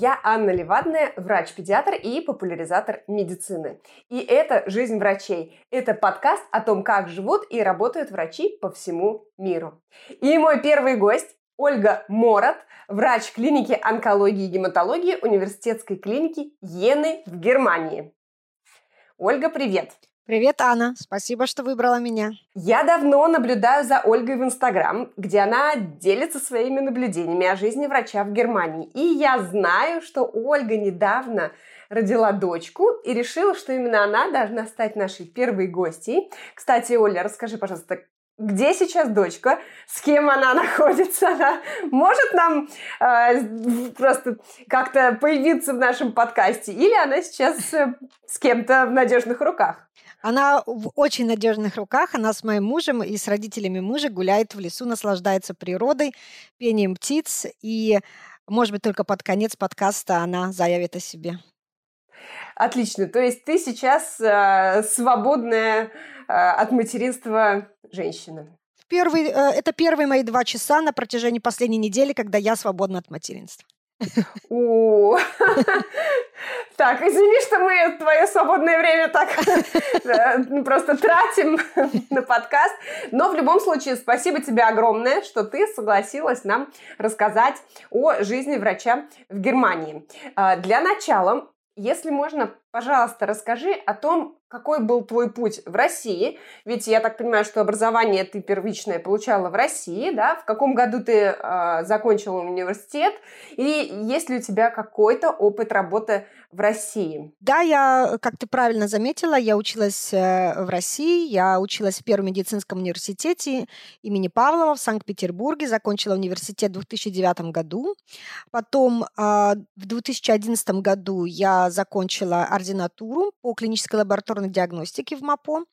Я Анна Левадная, врач-педиатр и популяризатор медицины. И это «Жизнь врачей». Это подкаст о том, как живут и работают врачи по всему миру. И мой первый гость Ольга Морот, врач клиники онкологии и гематологии университетской клиники Йены в Германии. Ольга, привет! Привет, Анна. Спасибо, что выбрала меня. Я давно наблюдаю за Ольгой в Инстаграм, где она делится своими наблюдениями о жизни врача в Германии. И я знаю, что Ольга недавно родила дочку и решила, что именно она должна стать нашей первой гостьей. Кстати, Оля, расскажи, пожалуйста, где сейчас дочка, с кем она находится, она может нам э, просто как-то появиться в нашем подкасте, или она сейчас э, с кем-то в надежных руках? Она в очень надежных руках. Она с моим мужем и с родителями мужа гуляет в лесу, наслаждается природой, пением птиц. И, может быть, только под конец подкаста она заявит о себе. Отлично. То есть ты сейчас э, свободная э, от материнства женщина. Первый, э, это первые мои два часа на протяжении последней недели, когда я свободна от материнства. Так, извини, что мы твое свободное время так э, просто тратим на подкаст. Но в любом случае, спасибо тебе огромное, что ты согласилась нам рассказать о жизни врача в Германии. А, для начала, если можно, пожалуйста, расскажи о том, какой был твой путь в России? Ведь я так понимаю, что образование ты первичное получала в России, да? В каком году ты э, закончила университет? И есть ли у тебя какой-то опыт работы в России? Да, я, как ты правильно заметила, я училась э, в России. Я училась в Первом медицинском университете имени Павлова в Санкт-Петербурге. Закончила университет в 2009 году. Потом э, в 2011 году я закончила ординатуру по клинической лаборатории лабораторной диагностики в МАПО.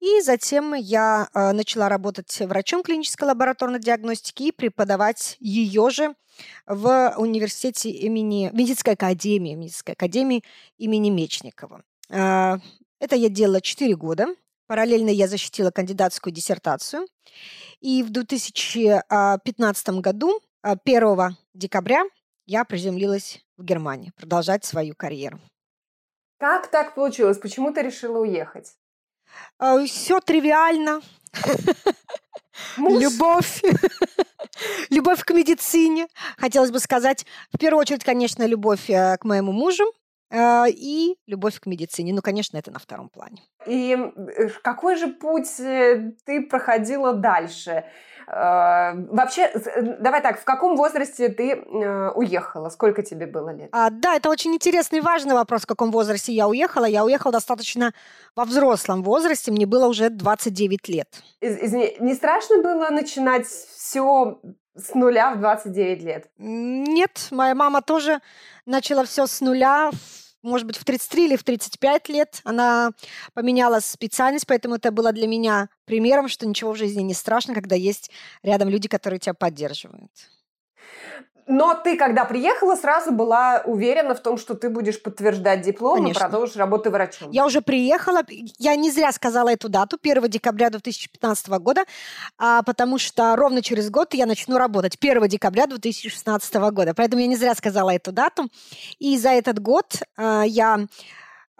И затем я э, начала работать врачом клинической лабораторной диагностики и преподавать ее же в университете имени медицинской академии, медицинской академии имени Мечникова. Э, это я делала 4 года. Параллельно я защитила кандидатскую диссертацию. И в 2015 году, 1 декабря, я приземлилась в Германии продолжать свою карьеру. Как так получилось? Почему ты решила уехать? А, Все тривиально. Любовь. любовь к медицине. Хотелось бы сказать, в первую очередь, конечно, любовь э, к моему мужу и любовь к медицине. Ну, конечно, это на втором плане. И э, какой же путь ты проходила дальше? Э, вообще, э, давай так, в каком возрасте ты э, уехала? Сколько тебе было лет? А, да, это очень интересный и важный вопрос, в каком возрасте я уехала. Я уехала достаточно во взрослом возрасте, мне было уже 29 лет. Из, извини, не страшно было начинать все с нуля в 29 лет? Нет, моя мама тоже начала все с нуля может быть, в 33 или в 35 лет она поменяла специальность, поэтому это было для меня примером, что ничего в жизни не страшно, когда есть рядом люди, которые тебя поддерживают. Но ты, когда приехала, сразу была уверена в том, что ты будешь подтверждать диплом Конечно. и продолжишь работу врачом. Я уже приехала, я не зря сказала эту дату, 1 декабря 2015 года, а, потому что ровно через год я начну работать, 1 декабря 2016 года. Поэтому я не зря сказала эту дату. И за этот год а, я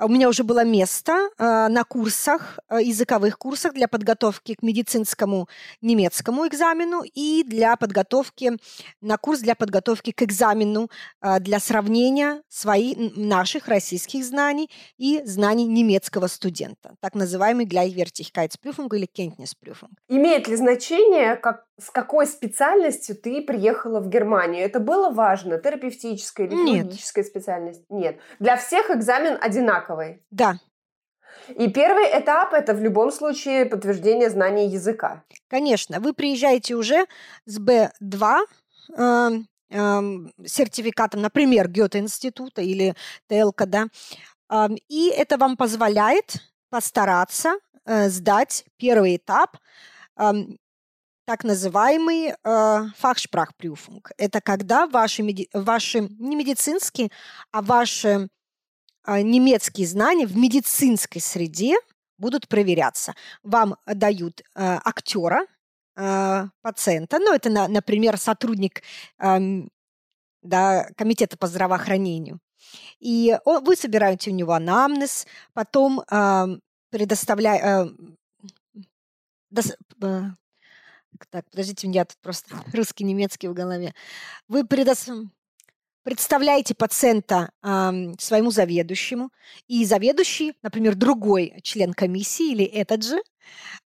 у меня уже было место э, на курсах, э, языковых курсах для подготовки к медицинскому немецкому экзамену и для подготовки на курс для подготовки к экзамену э, для сравнения своих наших российских знаний и знаний немецкого студента, так называемый Gleichwertigkeitsprüfung или Kenntnisprüfung. Имеет ли значение, как, с какой специальностью ты приехала в Германию? Это было важно? Терапевтическая или хирургическая специальность? Нет. Для всех экзамен одинаковый одинаковый? Да. И первый этап – это в любом случае подтверждение знания языка. Конечно. Вы приезжаете уже с B2 э, э, сертификатом, например, Гёте-института или ТЛК, да, э, и это вам позволяет постараться э, сдать первый этап, э, так называемый э. Это когда ваши, меди- ваши не медицинские, а ваши немецкие знания в медицинской среде будут проверяться. Вам дают э, актера, э, пациента, ну, это, на, например, сотрудник да, комитета по здравоохранению. И вы собираете у него анамнез, потом э, предоставляя... Э, дос, э, так, подождите, у меня тут просто русский, немецкий в голове. Вы предос, представляете пациента э, своему заведующему, и заведующий, например, другой член комиссии или этот же,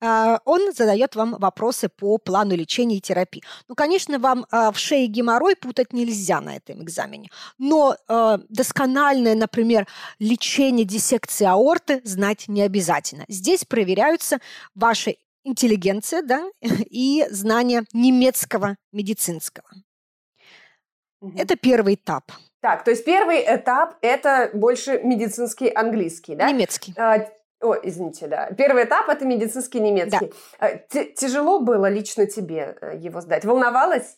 э, он задает вам вопросы по плану лечения и терапии. Ну, конечно, вам э, в шее геморрой путать нельзя на этом экзамене, но э, доскональное, например, лечение диссекции аорты знать не обязательно. Здесь проверяются ваши интеллигенция, да, и знание немецкого медицинского. Угу. Это первый этап. Так, то есть первый этап – это больше медицинский английский, да? Немецкий. А, о, извините, да. Первый этап – это медицинский немецкий. Да. А, тяжело было лично тебе э, его сдать? Волновалась?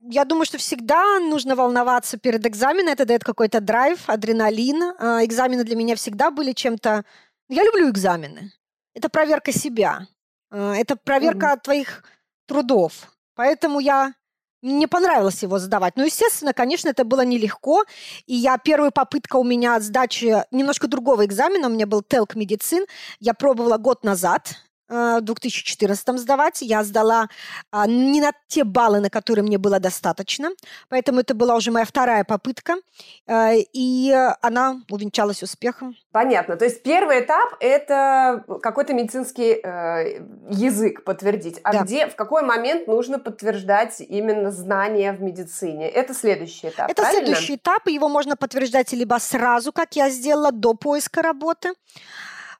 Я думаю, что всегда нужно волноваться перед экзаменом. Это дает какой-то драйв, адреналин. А, экзамены для меня всегда были чем-то... Я люблю экзамены. Это проверка себя. А, это проверка mm-hmm. твоих трудов. Поэтому я мне понравилось его сдавать. Ну, естественно, конечно, это было нелегко. И я первая попытка у меня сдачи немножко другого экзамена, у меня был телк медицин. Я пробовала год назад. Э, в 2014 сдавать. Я сдала а, не на те баллы, на которые мне было достаточно, поэтому это была уже моя вторая попытка, э, и она увенчалась успехом. Понятно. То есть первый этап – это какой-то медицинский э, язык подтвердить. А да. где, в какой момент нужно подтверждать именно знания в медицине? Это следующий этап, Это правильно? следующий этап, и его можно подтверждать либо сразу, как я сделала, до поиска работы.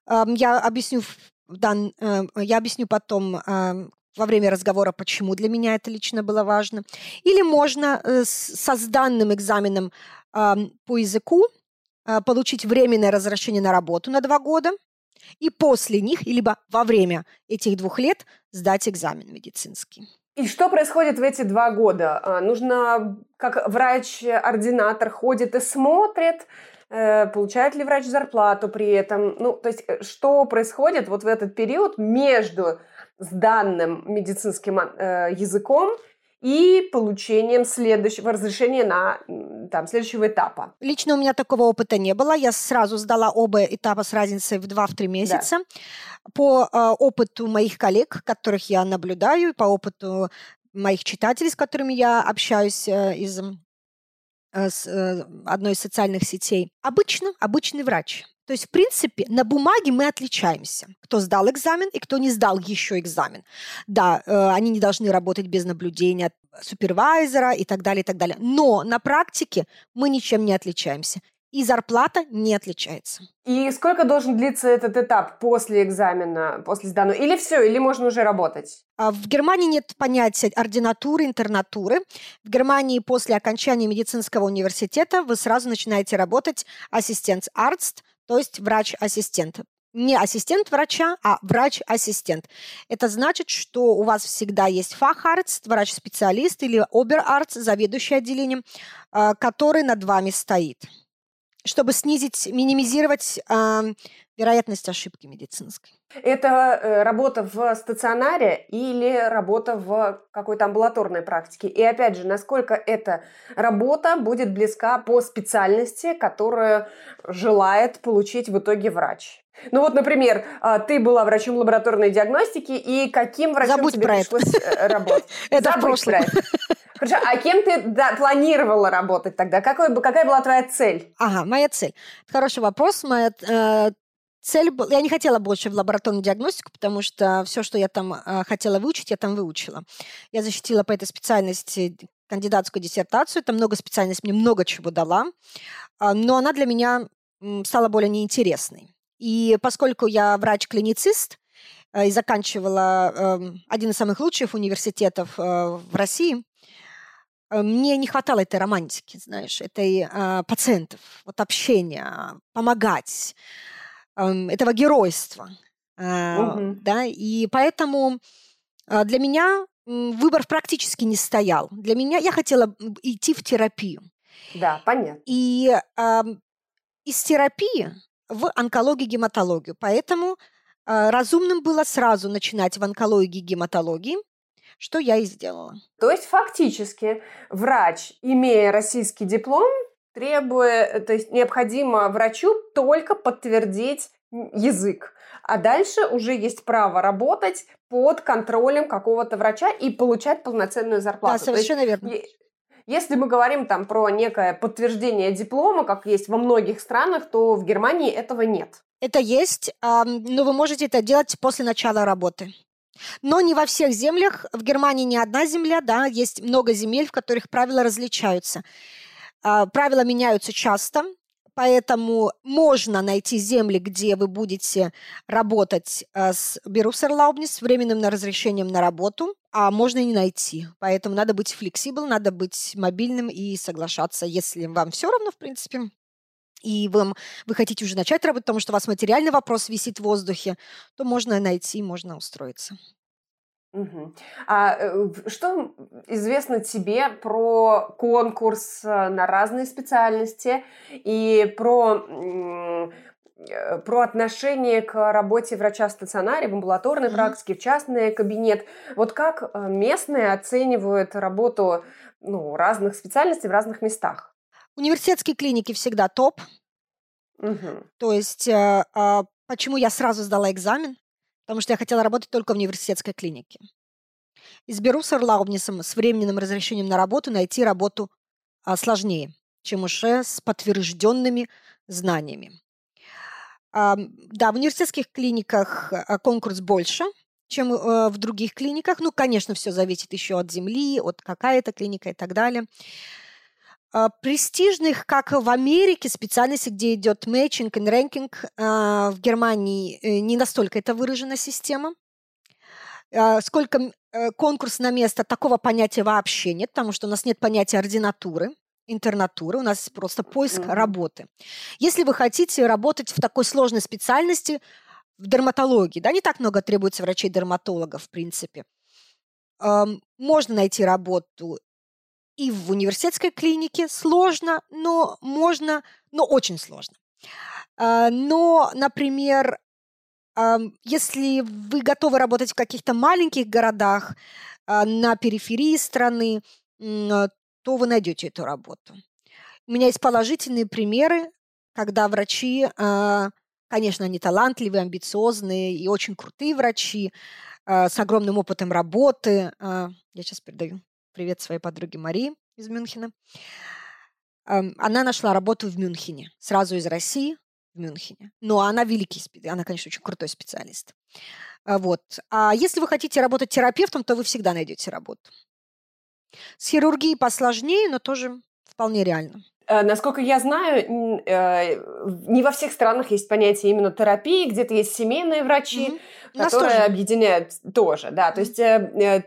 Я объясню дан, э, я объясню потом во время разговора, почему для меня это лично было важно. Или можно э, со сданным экзаменом по языку получить временное разрешение на работу на два года, и после них, либо во время этих двух лет сдать экзамен медицинский. И что происходит в эти два года? А, нужно, как врач-ординатор ходит и смотрит, получает ли врач зарплату при этом. Ну, то есть, э, что происходит вот в этот период между сданным медицинским э, языком и получением следующего разрешения на там, следующего этапа. Лично у меня такого опыта не было. Я сразу сдала оба этапа с разницей в 2-3 месяца. Да. По э, опыту моих коллег, которых я наблюдаю, по опыту моих читателей, с которыми я общаюсь э, из Э, с э, одной из социальных сетей. Обычно обычный врач. То есть, в принципе, на бумаге мы отличаемся. Кто сдал экзамен и кто не сдал еще экзамен. Да, э, они не должны работать без наблюдения супервайзера и так далее, и так далее. Но на практике мы ничем не отличаемся и зарплата не отличается. И сколько должен длиться этот этап после экзамена, после сданного? Или все, или можно уже работать? А в Германии нет понятия ординатуры, интернатуры. В Германии после окончания медицинского университета вы сразу начинаете работать ассистент-арст, то есть врач-ассистент не ассистент врача, а врач-ассистент. Это значит, что у вас всегда есть фахарц, врач-специалист или оберарц, заведующий отделением, а, который над вами стоит чтобы снизить, минимизировать э, вероятность ошибки медицинской. Это э, работа в стационаре или работа в какой-то амбулаторной практике? И опять же, насколько эта работа будет близка по специальности, которую желает получить в итоге врач? Ну вот, например, а, ты была врачом лабораторной диагностики, и каким врачом Забудь тебе пришлось это. Э, работать? Это в прошлом. Хорошо, а кем ты да, планировала работать тогда? Какой, какая была твоя цель? Ага, моя цель. Хороший вопрос. Моя э, цель была... Я не хотела больше в лабораторную диагностику, потому что все, что я там э, хотела выучить, я там выучила. Я защитила по этой специальности кандидатскую диссертацию. Это много специальностей, мне много чего дала. Э, но она для меня стала более неинтересной. И поскольку я врач-клиницист, э, и заканчивала э, один из самых лучших университетов э, в России, мне не хватало этой романтики, знаешь, этой э, пациентов, вот общения, помогать, э, этого геройства, э, угу. да, и поэтому э, для меня выбор практически не стоял. Для меня я хотела идти в терапию. Да, понятно. И э, из терапии в онкологию, гематологию. Поэтому э, разумным было сразу начинать в онкологии, гематологии, что я и сделала. То есть фактически врач, имея российский диплом, требует, то есть необходимо врачу только подтвердить язык. А дальше уже есть право работать под контролем какого-то врача и получать полноценную зарплату. Да, совершенно есть, верно. Если мы говорим там про некое подтверждение диплома, как есть во многих странах, то в Германии этого нет. Это есть, но вы можете это делать после начала работы. Но не во всех землях. В Германии не одна земля, да, есть много земель, в которых правила различаются. А, правила меняются часто, поэтому можно найти земли, где вы будете работать а, с Berufserlaubnis, с временным разрешением на работу, а можно и не найти. Поэтому надо быть флексибл, надо быть мобильным и соглашаться, если вам все равно, в принципе, и вам, вы хотите уже начать работать, потому что у вас материальный вопрос висит в воздухе, то можно найти, можно устроиться. Угу. А э, что известно тебе про конкурс э, на разные специальности и про э, про отношение к работе врача в стационаре, в амбулаторной mm-hmm. практике, в частный кабинет. Вот как местные оценивают работу ну, разных специальностей в разных местах? Университетские клиники всегда топ. Угу. То есть, э, э, почему я сразу сдала экзамен? потому что я хотела работать только в университетской клинике. Изберу с Эрлаубнисом с временным разрешением на работу найти работу а, сложнее, чем уже с подтвержденными знаниями. А, да, в университетских клиниках конкурс больше, чем а, в других клиниках. Ну, конечно, все зависит еще от земли, от какая это клиника и так далее. А, престижных, как в Америке, специальностей, где идет мэтчинг и рэнкинг, а, в Германии э, не настолько это выражена система. А, сколько э, конкурс на место, такого понятия вообще нет, потому что у нас нет понятия ординатуры, интернатуры, у нас просто поиск mm-hmm. работы. Если вы хотите работать в такой сложной специальности, в дерматологии, да, не так много требуется врачей-дерматологов, в принципе, можно найти работу и в университетской клинике сложно, но можно, но очень сложно. А, но, например, если вы готовы работать в каких-то маленьких городах, а, на периферии страны, то вы найдете эту работу. У меня есть положительные примеры, когда врачи, а, конечно, они талантливые, амбициозные и очень крутые врачи с огромным опытом работы. Я сейчас передаю привет своей подруге Марии из Мюнхена. Она нашла работу в Мюнхене, сразу из России в Мюнхене. Но она великий, она, конечно, очень крутой специалист. А, вот. А если вы хотите работать терапевтом, то вы всегда найдете работу. С хирургией посложнее, но тоже вполне реально. Э, насколько я знаю, э, не во всех странах есть понятие именно терапии, где-то есть семейные врачи, mm-hmm. которые тоже. объединяют тоже, да. То есть э,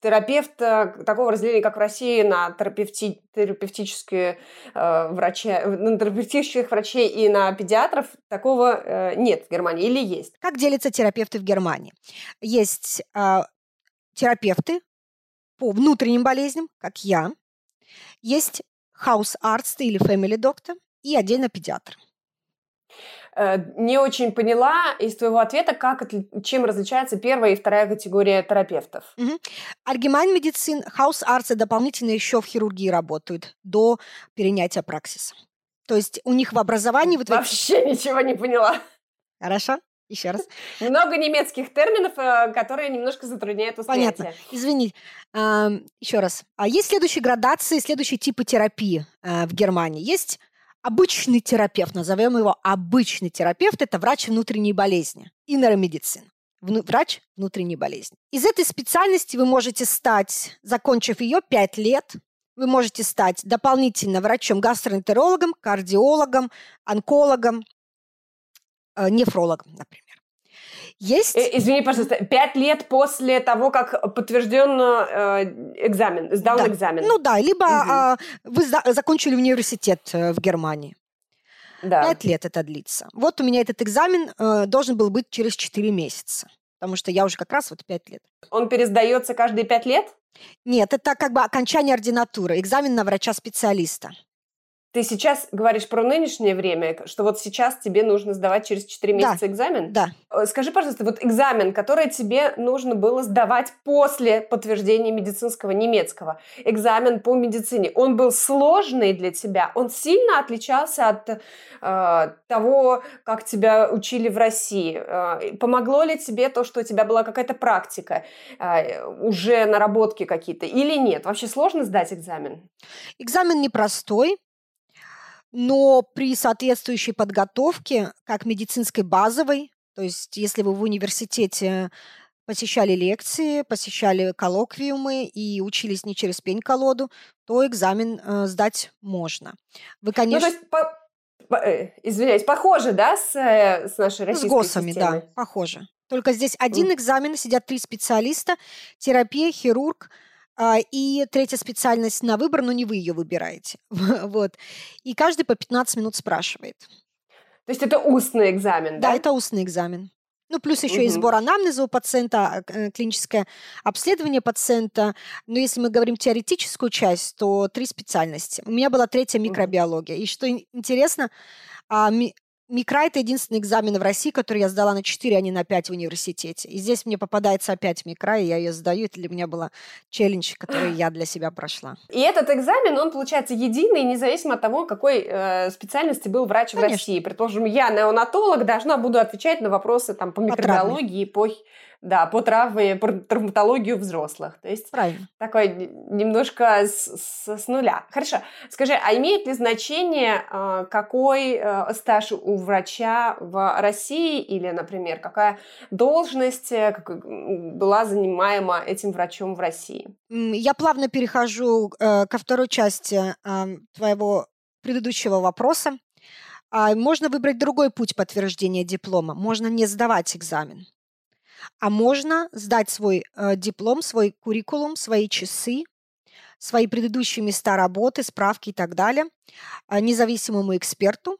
терапевт такого разделения, как в России, на терапевти, терапевтические врачи, на терапевтических врачей и на педиатров, такого нет в Германии или есть? Как делятся терапевты в Германии? Есть терапевты по внутренним болезням, как я, есть Hausarzt или family doctor и отдельно педиатр. Э, не очень поняла из твоего ответа, как, чем различается первая и вторая категория терапевтов. Угу. Альгемайн медицин, хаус-арцы дополнительно еще в хирургии работают до перенятия праксиса. То есть у них в образовании... Вот Вообще эти... ничего не поняла. Хорошо. Еще раз. Много немецких терминов, э, которые немножко затрудняют восприятие. Понятно. Извини. Еще раз. А есть следующие градации, следующие типы терапии э, в Германии. Есть обычный терапевт, назовем его обычный терапевт, это врач внутренней болезни, иннер-медицин врач внутренней болезни. Из этой специальности вы можете стать, закончив ее 5 лет, вы можете стать дополнительно врачом-гастроэнтерологом, кардиологом, онкологом, Э, нефрологом, например. Есть... Э, извини, пожалуйста, пять лет после того, как подтвержден э, экзамен, сдал да. экзамен. Ну да, либо угу. э, вы закончили университет э, в Германии. Да. Пять лет это длится. Вот у меня этот экзамен э, должен был быть через четыре месяца, потому что я уже как раз вот пять лет. Он пересдается каждые пять лет? Нет, это как бы окончание ординатуры, экзамен на врача-специалиста. Ты сейчас говоришь про нынешнее время, что вот сейчас тебе нужно сдавать через 4 месяца да. экзамен? Да. Э, скажи, пожалуйста, вот экзамен, который тебе нужно было сдавать после подтверждения медицинского немецкого, экзамен по медицине, он был сложный для тебя? Он сильно отличался от э, того, как тебя учили в России? Э, помогло ли тебе то, что у тебя была какая-то практика, э, уже наработки какие-то или нет? Вообще сложно сдать экзамен? Экзамен непростой но при соответствующей подготовке, как медицинской базовой, то есть если вы в университете посещали лекции, посещали коллоквиумы и учились не через пень-колоду, то экзамен э, сдать можно. Вы, конечно... Ну, то есть, по, по, э, извиняюсь, похоже, да, с, э, с нашей российской С ГОСами, системой? да, похоже. Только здесь один экзамен, сидят три специалиста, терапия, хирург, и третья специальность на выбор, но не вы ее выбираете. вот. И каждый по 15 минут спрашивает. То есть это устный экзамен, да? Да, это устный экзамен. Ну, плюс еще угу. и сбор анамнеза у пациента, а, э, клиническое обследование пациента. Но если мы говорим теоретическую часть, то три специальности. У меня была третья микробиология. И что интересно, а, Микра – это единственный экзамен в России, который я сдала на 4, а не на 5 в университете. И здесь мне попадается опять микра, и я ее сдаю. Это для меня был челлендж, который я для себя прошла. И этот экзамен, он получается единый, независимо от того, какой э, специальности был врач Конечно. в России. Предположим, я неонатолог, должна буду отвечать на вопросы там, по микробиологии, по да, по травме, по травматологию взрослых. То есть Правильно. такой немножко с, с, с нуля. Хорошо. Скажи, а имеет ли значение, а, какой э, стаж у врача в России или, например, какая должность э, была занимаема этим врачом в России? Я плавно перехожу э, ко второй части твоего предыдущего вопроса. А, можно выбрать другой путь подтверждения диплома. Можно не сдавать экзамен а можно сдать свой э, диплом, свой куррикулум, свои часы, свои предыдущие места работы, справки и так далее э, независимому эксперту,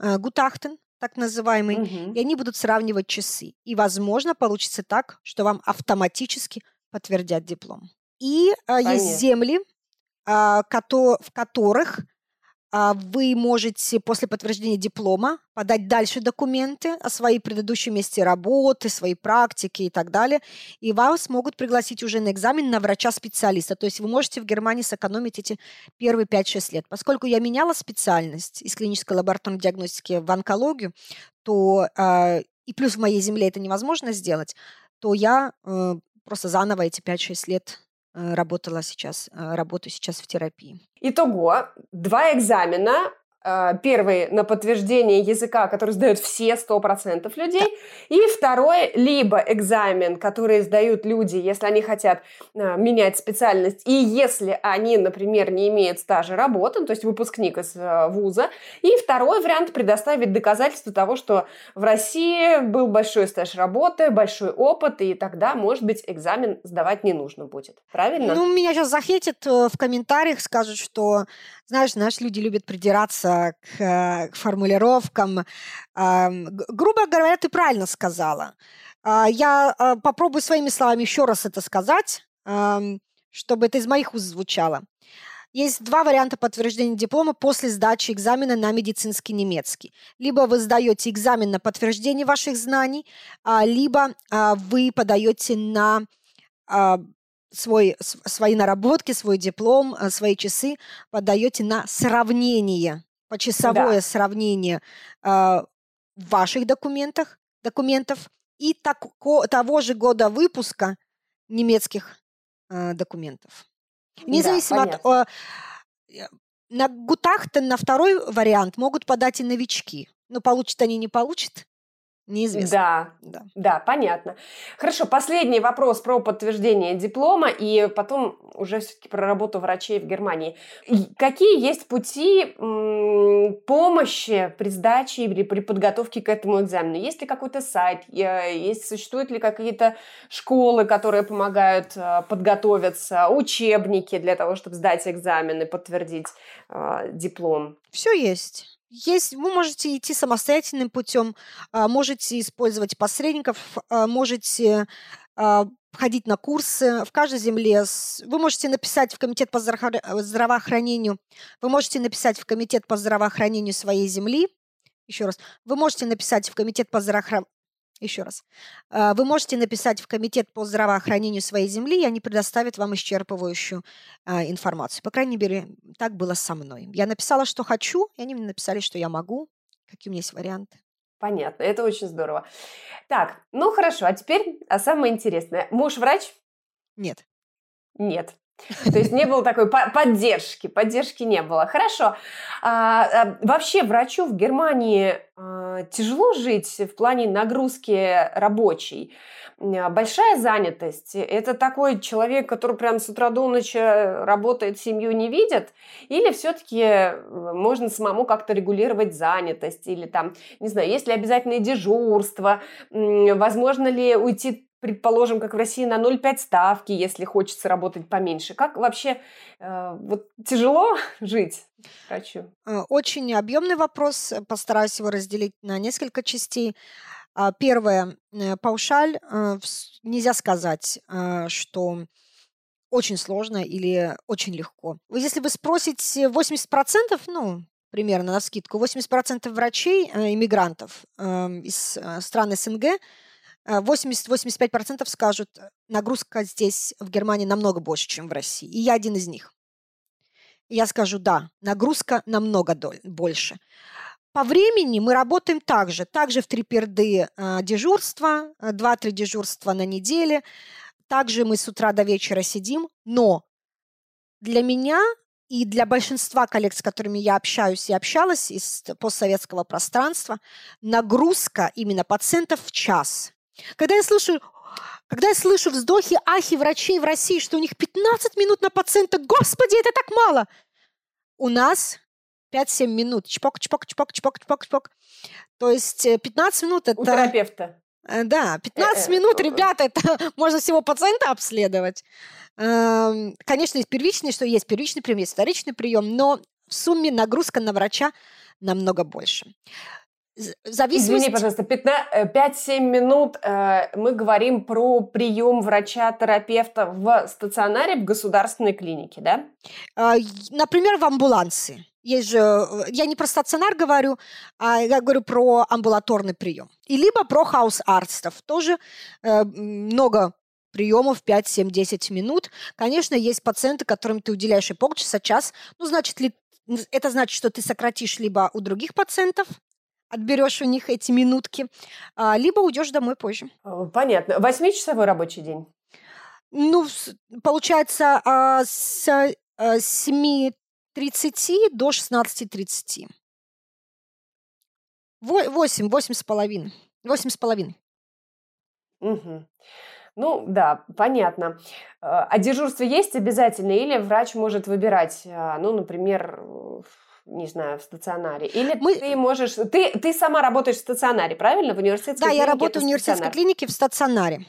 э, Гутахтен, так называемый, угу. и они будут сравнивать часы. И, возможно, получится так, что вам автоматически подтвердят диплом. И э, есть земли, э, кото- в которых вы можете после подтверждения диплома подать дальше документы о своей предыдущем месте работы, своей практике и так далее, и вас могут пригласить уже на экзамен на врача-специалиста. То есть вы можете в Германии сэкономить эти первые 5-6 лет. Поскольку я меняла специальность из клинической лабораторной диагностики в онкологию, то э, и плюс в моей земле это невозможно сделать, то я э, просто заново эти 5-6 лет работала сейчас, э, работаю сейчас в терапии. Итого, два экзамена первый на подтверждение языка, который сдают все 100% людей, и второй либо экзамен, который сдают люди, если они хотят а, менять специальность, и если они, например, не имеют стажа работы, то есть выпускник из а, вуза, и второй вариант предоставить доказательство того, что в России был большой стаж работы, большой опыт, и тогда, может быть, экзамен сдавать не нужно будет. Правильно? Ну, меня сейчас захейтят э, в комментариях, скажут, что знаешь, наши люди любят придираться к, э, к формулировкам. Грубо говоря, ты правильно сказала. А, я а, попробую своими словами еще раз это сказать, чтобы это из моих уст звучало. Есть два варианта подтверждения диплома после сдачи экзамена на медицинский немецкий. Либо вы сдаете экзамен на подтверждение ваших знаний, а, либо вы подаете на свой, свои наработки, свой диплом, э, свои часы подаете на сравнение, почасовое да. сравнение э, ваших документах, документов и так, того же года выпуска немецких э, документов. Независимо да, от... Э, на Гутахтен, на второй вариант могут подать и новички. Но получат они, не получат. Неизвестно. Да, да, да, понятно. Хорошо, последний вопрос про подтверждение диплома и потом уже все-таки про работу врачей в Германии. Какие есть пути помощи при сдаче или при подготовке к этому экзамену? Есть ли какой-то сайт? Есть, существуют ли какие-то школы, которые помогают э, подготовиться, учебники для того, чтобы сдать экзамен и подтвердить э, диплом? Все есть. Есть, вы можете идти самостоятельным путем, а, можете использовать посредников, а, можете а, ходить на курсы в каждой земле. Вы можете написать в комитет по здравоохранению, вы можете написать в комитет по здравоохранению своей земли, еще раз, вы можете написать в комитет по здравоохранению еще раз. Вы можете написать в комитет по здравоохранению своей земли, и они предоставят вам исчерпывающую информацию. По крайней мере, так было со мной. Я написала, что хочу, и они мне написали, что я могу, какие у меня есть варианты. Понятно, это очень здорово. Так, ну хорошо, а теперь а самое интересное. Муж врач? Нет. Нет. То есть не было такой поддержки, поддержки не было. Хорошо. А, а, вообще врачу в Германии а, тяжело жить в плане нагрузки рабочей. А, большая занятость. Это такой человек, который прям с утра до ночи работает, семью не видит? Или все-таки э, можно самому как-то регулировать занятость? Или там, не знаю, есть ли обязательное дежурство? Возможно ли уйти предположим, как в России, на 0,5 ставки, если хочется работать поменьше. Как вообще э, вот тяжело жить врачу? Э, очень объемный вопрос. Постараюсь его разделить на несколько частей. А, первое. Э, паушаль. Э, нельзя сказать, что очень сложно или очень легко. Если вы спросите 80%, ну, примерно на скидку, 80% врачей, иммигрантов из стран СНГ 80-85% скажут, э, нагрузка здесь, в Германии, намного больше, чем в России. И я один из них. я скажу, да, нагрузка намного больше. По времени мы работаем также. Также в три перды э, дежурства, 2-3 э, дежурства на неделе. Также мы с утра до вечера сидим. Но для меня и для большинства коллег, с которыми я общаюсь и общалась из постсоветского пространства, нагрузка именно пациентов в час – когда я слышу, когда я слышу вздохи, ахи врачей в России, что у них 15 минут на пациента, господи, это так мало. У нас 5-7 минут. Чпок, чпок, чпок, чпок, чпок, чпок. То есть 15 э, минут это... У терапевта. Э, да, 15 э, минут, ребята, это можно всего пациента обследовать. Эм, конечно, есть первичный, что есть первичный прием, есть вторичный прием, но в сумме нагрузка на врача намного больше зависимости... Извини, пожалуйста, 5-7 э, минут э, мы говорим про прием врача-терапевта в стационаре в государственной клинике, да? Э, например, в амбулансе. Есть же, э, я не про стационар говорю, а я говорю про амбулаторный прием. И либо про хаус-артстов. Тоже э, много приемов 5, 7, 10 минут. Конечно, есть пациенты, которым ты уделяешь и полчаса, час. Ну, значит ли это значит, что ты сократишь либо у других пациентов отберешь у них эти минутки, а, либо уйдешь домой позже. А, понятно. Восьмичасовой рабочий день? Ну, получается, а, с 7.30 до 16.30. Восемь, восемь с половиной. Восемь с половиной. Угу. Ну, да, понятно. А дежурство есть обязательно или врач может выбирать, ну, например, не знаю, в стационаре? Или Мы... ты можешь... Ты, ты сама работаешь в стационаре, правильно? В университетской да, клинике? Да, я работаю в университетской стационар. клинике в стационаре.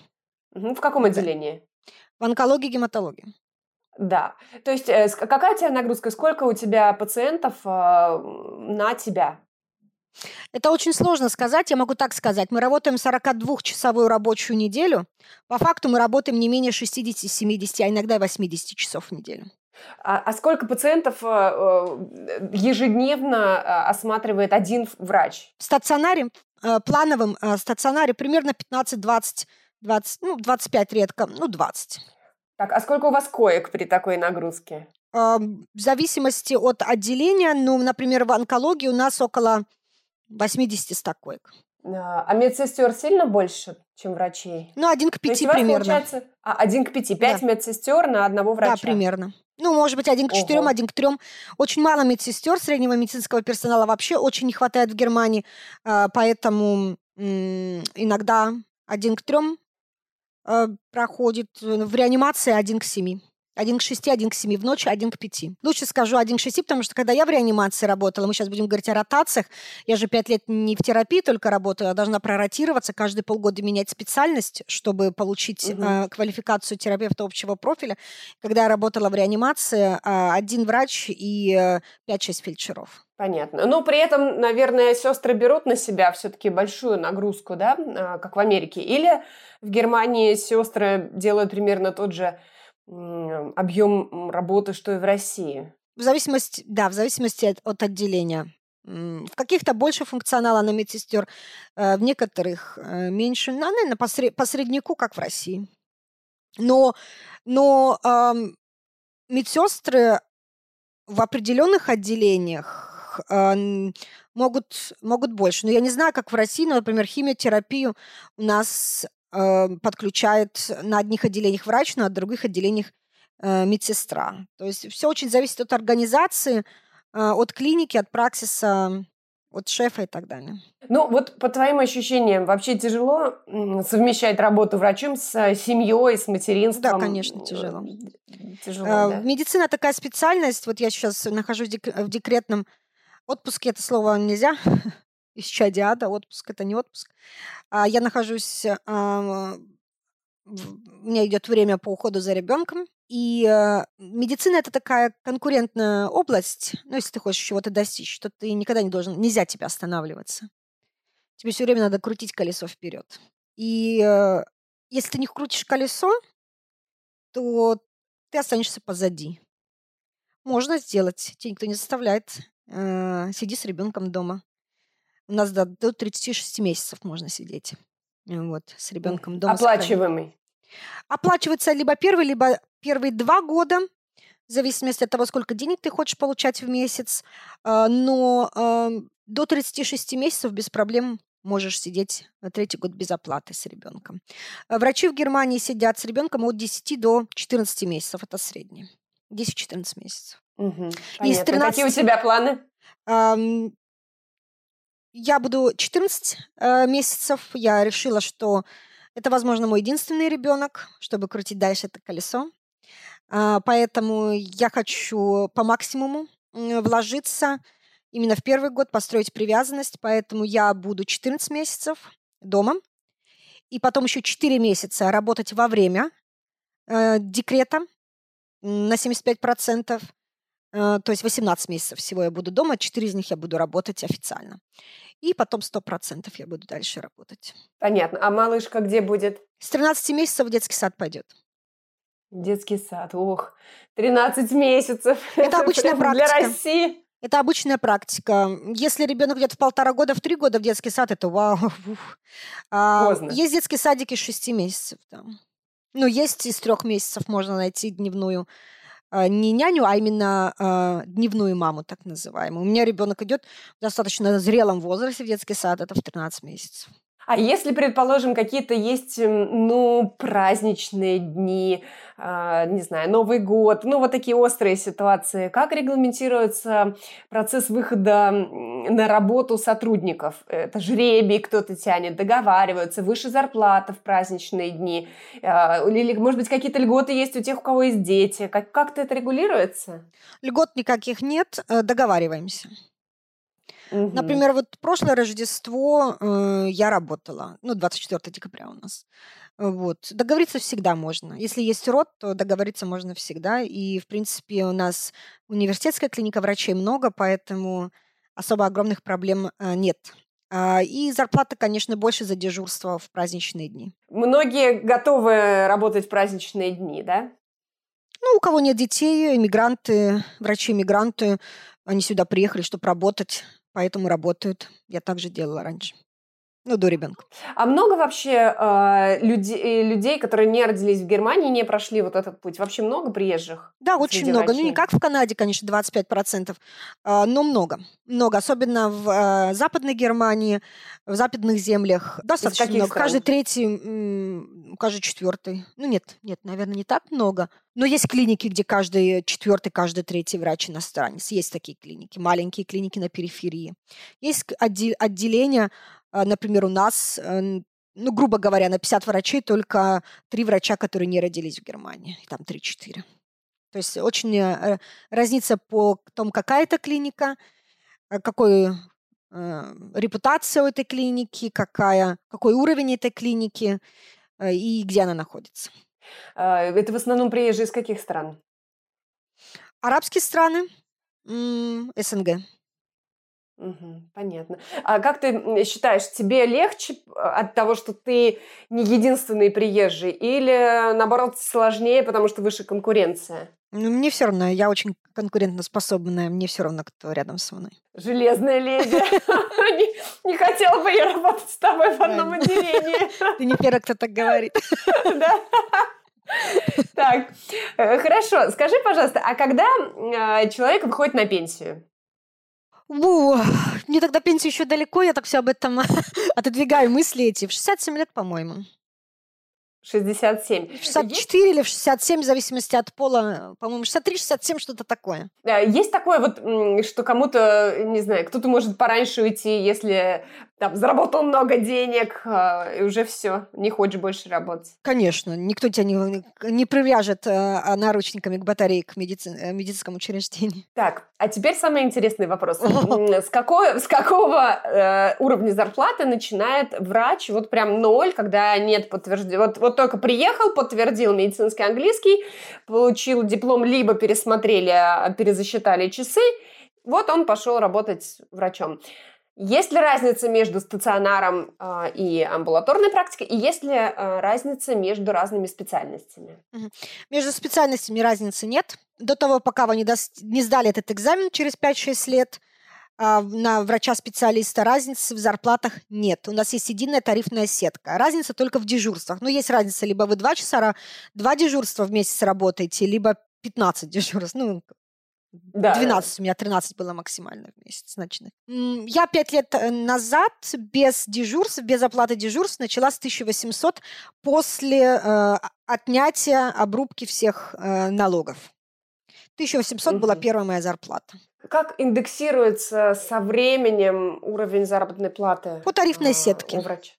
Угу. В каком отделении? В онкологии, гематологии. Да. То есть э, какая у тебя нагрузка? Сколько у тебя пациентов э, на тебя? Это очень сложно сказать. Я могу так сказать. Мы работаем 42-часовую рабочую неделю. По факту мы работаем не менее 60-70, а иногда 80 часов в неделю. А, а сколько пациентов э, э, ежедневно э, осматривает один врач? В стационаре, плановом стационаре примерно 15-20, 20, ну, 25 редко, ну, 20. Так, а сколько у вас коек при такой нагрузке? В зависимости от отделения, ну, например, в онкологии у нас около 80-100 коек. А медсестер сильно больше, чем врачей? Ну, один к пяти примерно. Получается, а, один к пяти. Пять да. медсестер на одного врача? Да, примерно. Ну, может быть, один к четырем, Ого. один к трем. Очень мало медсестер, среднего медицинского персонала вообще очень не хватает в Германии, а, поэтому иногда один к трем а, проходит в реанимации один к семи. Один к шести, один к семи в ночь, один к пяти. Лучше скажу один к шести, потому что когда я в реанимации работала, мы сейчас будем говорить о ротациях, я же пять лет не в терапии только работаю, а должна проротироваться, каждые полгода менять специальность, чтобы получить угу. э, квалификацию терапевта общего профиля. Когда я работала в реанимации, э, один врач и э, 5-6 фельдшеров. Понятно. Но при этом, наверное, сестры берут на себя все-таки большую нагрузку, да, а, как в Америке. Или в Германии сестры делают примерно тот же объем работы, что и в России. В зависимости, да, в зависимости от, от отделения. В каких-то больше функционала на медсестер, э, в некоторых э, меньше. Ну, наверное, по, сред, по среднику, как в России. Но, но эм, медсестры в определенных отделениях э, могут, могут больше. Но я не знаю, как в России, но, например, химиотерапию у нас э, подключает на одних отделениях врач, на других отделениях э, медсестра. То есть все очень зависит от организации, э, от клиники, от праксиса, от шефа и так далее. Ну, вот по твоим ощущениям, вообще тяжело совмещать работу врачом с семьей, с материнством? Да, конечно, тяжело. Тяжело, э, да? Медицина такая специальность. Вот я сейчас нахожусь в декретном отпуске, это слово нельзя из чадиада, отпуск это не отпуск. А, я нахожусь, а, у меня идет время по уходу за ребенком, и э, медицина это такая конкурентная область. Ну, если ты хочешь чего-то достичь, то ты никогда не должен, нельзя тебя останавливаться. Тебе все время надо крутить колесо вперед. И э, если ты не крутишь колесо, то ты останешься позади. Можно сделать, тебя никто не заставляет. Э, сиди с ребенком дома. У нас до, до 36 месяцев можно сидеть. Вот, с ребенком дома. Оплачиваемый. Оплачивается либо первый, либо первые два года, в зависимости от того, сколько денег ты хочешь получать в месяц. А, но до 36 месяцев без проблем можешь сидеть третий год без оплаты с ребенком. Врачи в Германии сидят с ребенком от 10 до 14 месяцев. Это среднее. 10-14 месяцев. Угу, Из 13... Какие у тебя планы? Я буду 14 э, месяцев. Я решила, что это, возможно, мой единственный ребенок, чтобы крутить дальше это колесо. Э, поэтому я хочу по максимуму вложиться именно в первый год, построить привязанность. Поэтому я буду 14 месяцев дома. И потом еще 4 месяца работать во время э, декрета на 75%. Э, то есть 18 месяцев всего я буду дома, 4 из них я буду работать официально и потом 100% я буду дальше работать. Понятно. А малышка где будет? С 13 месяцев в детский сад пойдет. Детский сад, ох, 13 месяцев. Это обычная практика. Для России. Это обычная практика. Если ребенок идет в полтора года, в три года в детский сад, это вау. А. Есть детские садики с шести месяцев. Там. Ну, есть из трех месяцев можно найти дневную не няню, а именно э, дневную маму, так называемую. У меня ребенок идет в достаточно зрелом возрасте в детский сад, это в 13 месяцев. А если, предположим, какие-то есть, ну, праздничные дни, э, не знаю, Новый год, ну, вот такие острые ситуации, как регламентируется процесс выхода на работу сотрудников? Это жребий кто-то тянет, договариваются, выше зарплата в праздничные дни, э, или, может быть, какие-то льготы есть у тех, у кого есть дети? Как- как-то это регулируется? Льгот никаких нет, э, договариваемся. Угу. Например, вот прошлое Рождество э, я работала, ну, 24 декабря у нас. Вот. Договориться всегда можно. Если есть род, то договориться можно всегда. И, в принципе, у нас университетская клиника врачей много, поэтому особо огромных проблем э, нет. А, и зарплата, конечно, больше за дежурство в праздничные дни. Многие готовы работать в праздничные дни, да? Ну, у кого нет детей, иммигранты, врачи-иммигранты, они сюда приехали, чтобы работать поэтому работают. Я также делала раньше. Ну, до ребенка. А много вообще э, людей, людей, которые не родились в Германии, не прошли вот этот путь? Вообще много приезжих? Да, очень много. Врачей? Ну, не как в Канаде, конечно, 25%, э, а, но много. Много. Особенно в э, Западной Германии, в западных землях. Достаточно много. Стран? Каждый третий, каждый четвертый. Ну, нет, нет, наверное, не так много. Но есть клиники, где каждый четвертый, каждый третий врач иностранец. Есть такие клиники, маленькие клиники на периферии. Есть отделения а, например, у нас, э, ну, грубо говоря, на 50 врачей только три врача, которые не родились в Германии. Там 3-4. То есть очень э, разница по тому, какая это клиника, э, какой репутация у этой клиники, какая, какой уровень этой клиники и где она находится. А, это в основном приезжие из каких стран? Арабские страны, СНГ. Угу, понятно. А как ты считаешь, тебе легче а, от того, что ты не единственный приезжий, или наоборот сложнее, потому что выше конкуренция? Ну, мне все равно, я очень конкурентоспособная, мне все равно, кто рядом со мной. Железная леди. Не хотела бы я работать с тобой в одном отделении. Ты не первый, кто так говорит. Да. Так, э, хорошо. Скажи, пожалуйста, а когда э, человек выходит на пенсию? Бу, мне тогда пенсия еще далеко, я так все об этом отодвигаю мысли эти. В 67 лет, по-моему. 67. 64 или в 67, в зависимости от пола. По-моему, 63-67, что-то такое. Есть такое вот, что кому-то, не знаю, кто-то может пораньше уйти, если там заработал много денег, а, и уже все, не хочешь больше работать. Конечно, никто тебя не, не привяжет э, наручниками к батарее к медици, э, медицинскому учреждению. Так, а теперь самый интересный вопрос. С, какой, с какого э, уровня зарплаты начинает врач, вот прям ноль, когда нет подтверждения? Вот, вот только приехал, подтвердил медицинский английский, получил диплом, либо пересмотрели, а, перезасчитали часы, вот он пошел работать врачом. Есть ли разница между стационаром э, и амбулаторной практикой, и есть ли э, разница между разными специальностями? Между специальностями разницы нет. До того, пока вы не, до... не сдали этот экзамен через 5-6 лет, э, на врача-специалиста разницы в зарплатах нет. У нас есть единая тарифная сетка. Разница только в дежурствах. Но есть разница, либо вы 2 часа, 2 дежурства в месяц работаете, либо 15 дежурств. Ну, да. 12, у меня 13 было максимально в месяц ночных. Я пять лет э, назад без дежурств, без оплаты дежурств начала с 1800 после э, отнятия обрубки всех э, налогов. 1800 угу. была первая моя зарплата. Как индексируется со временем уровень заработной платы? По тарифной сетке. У врача.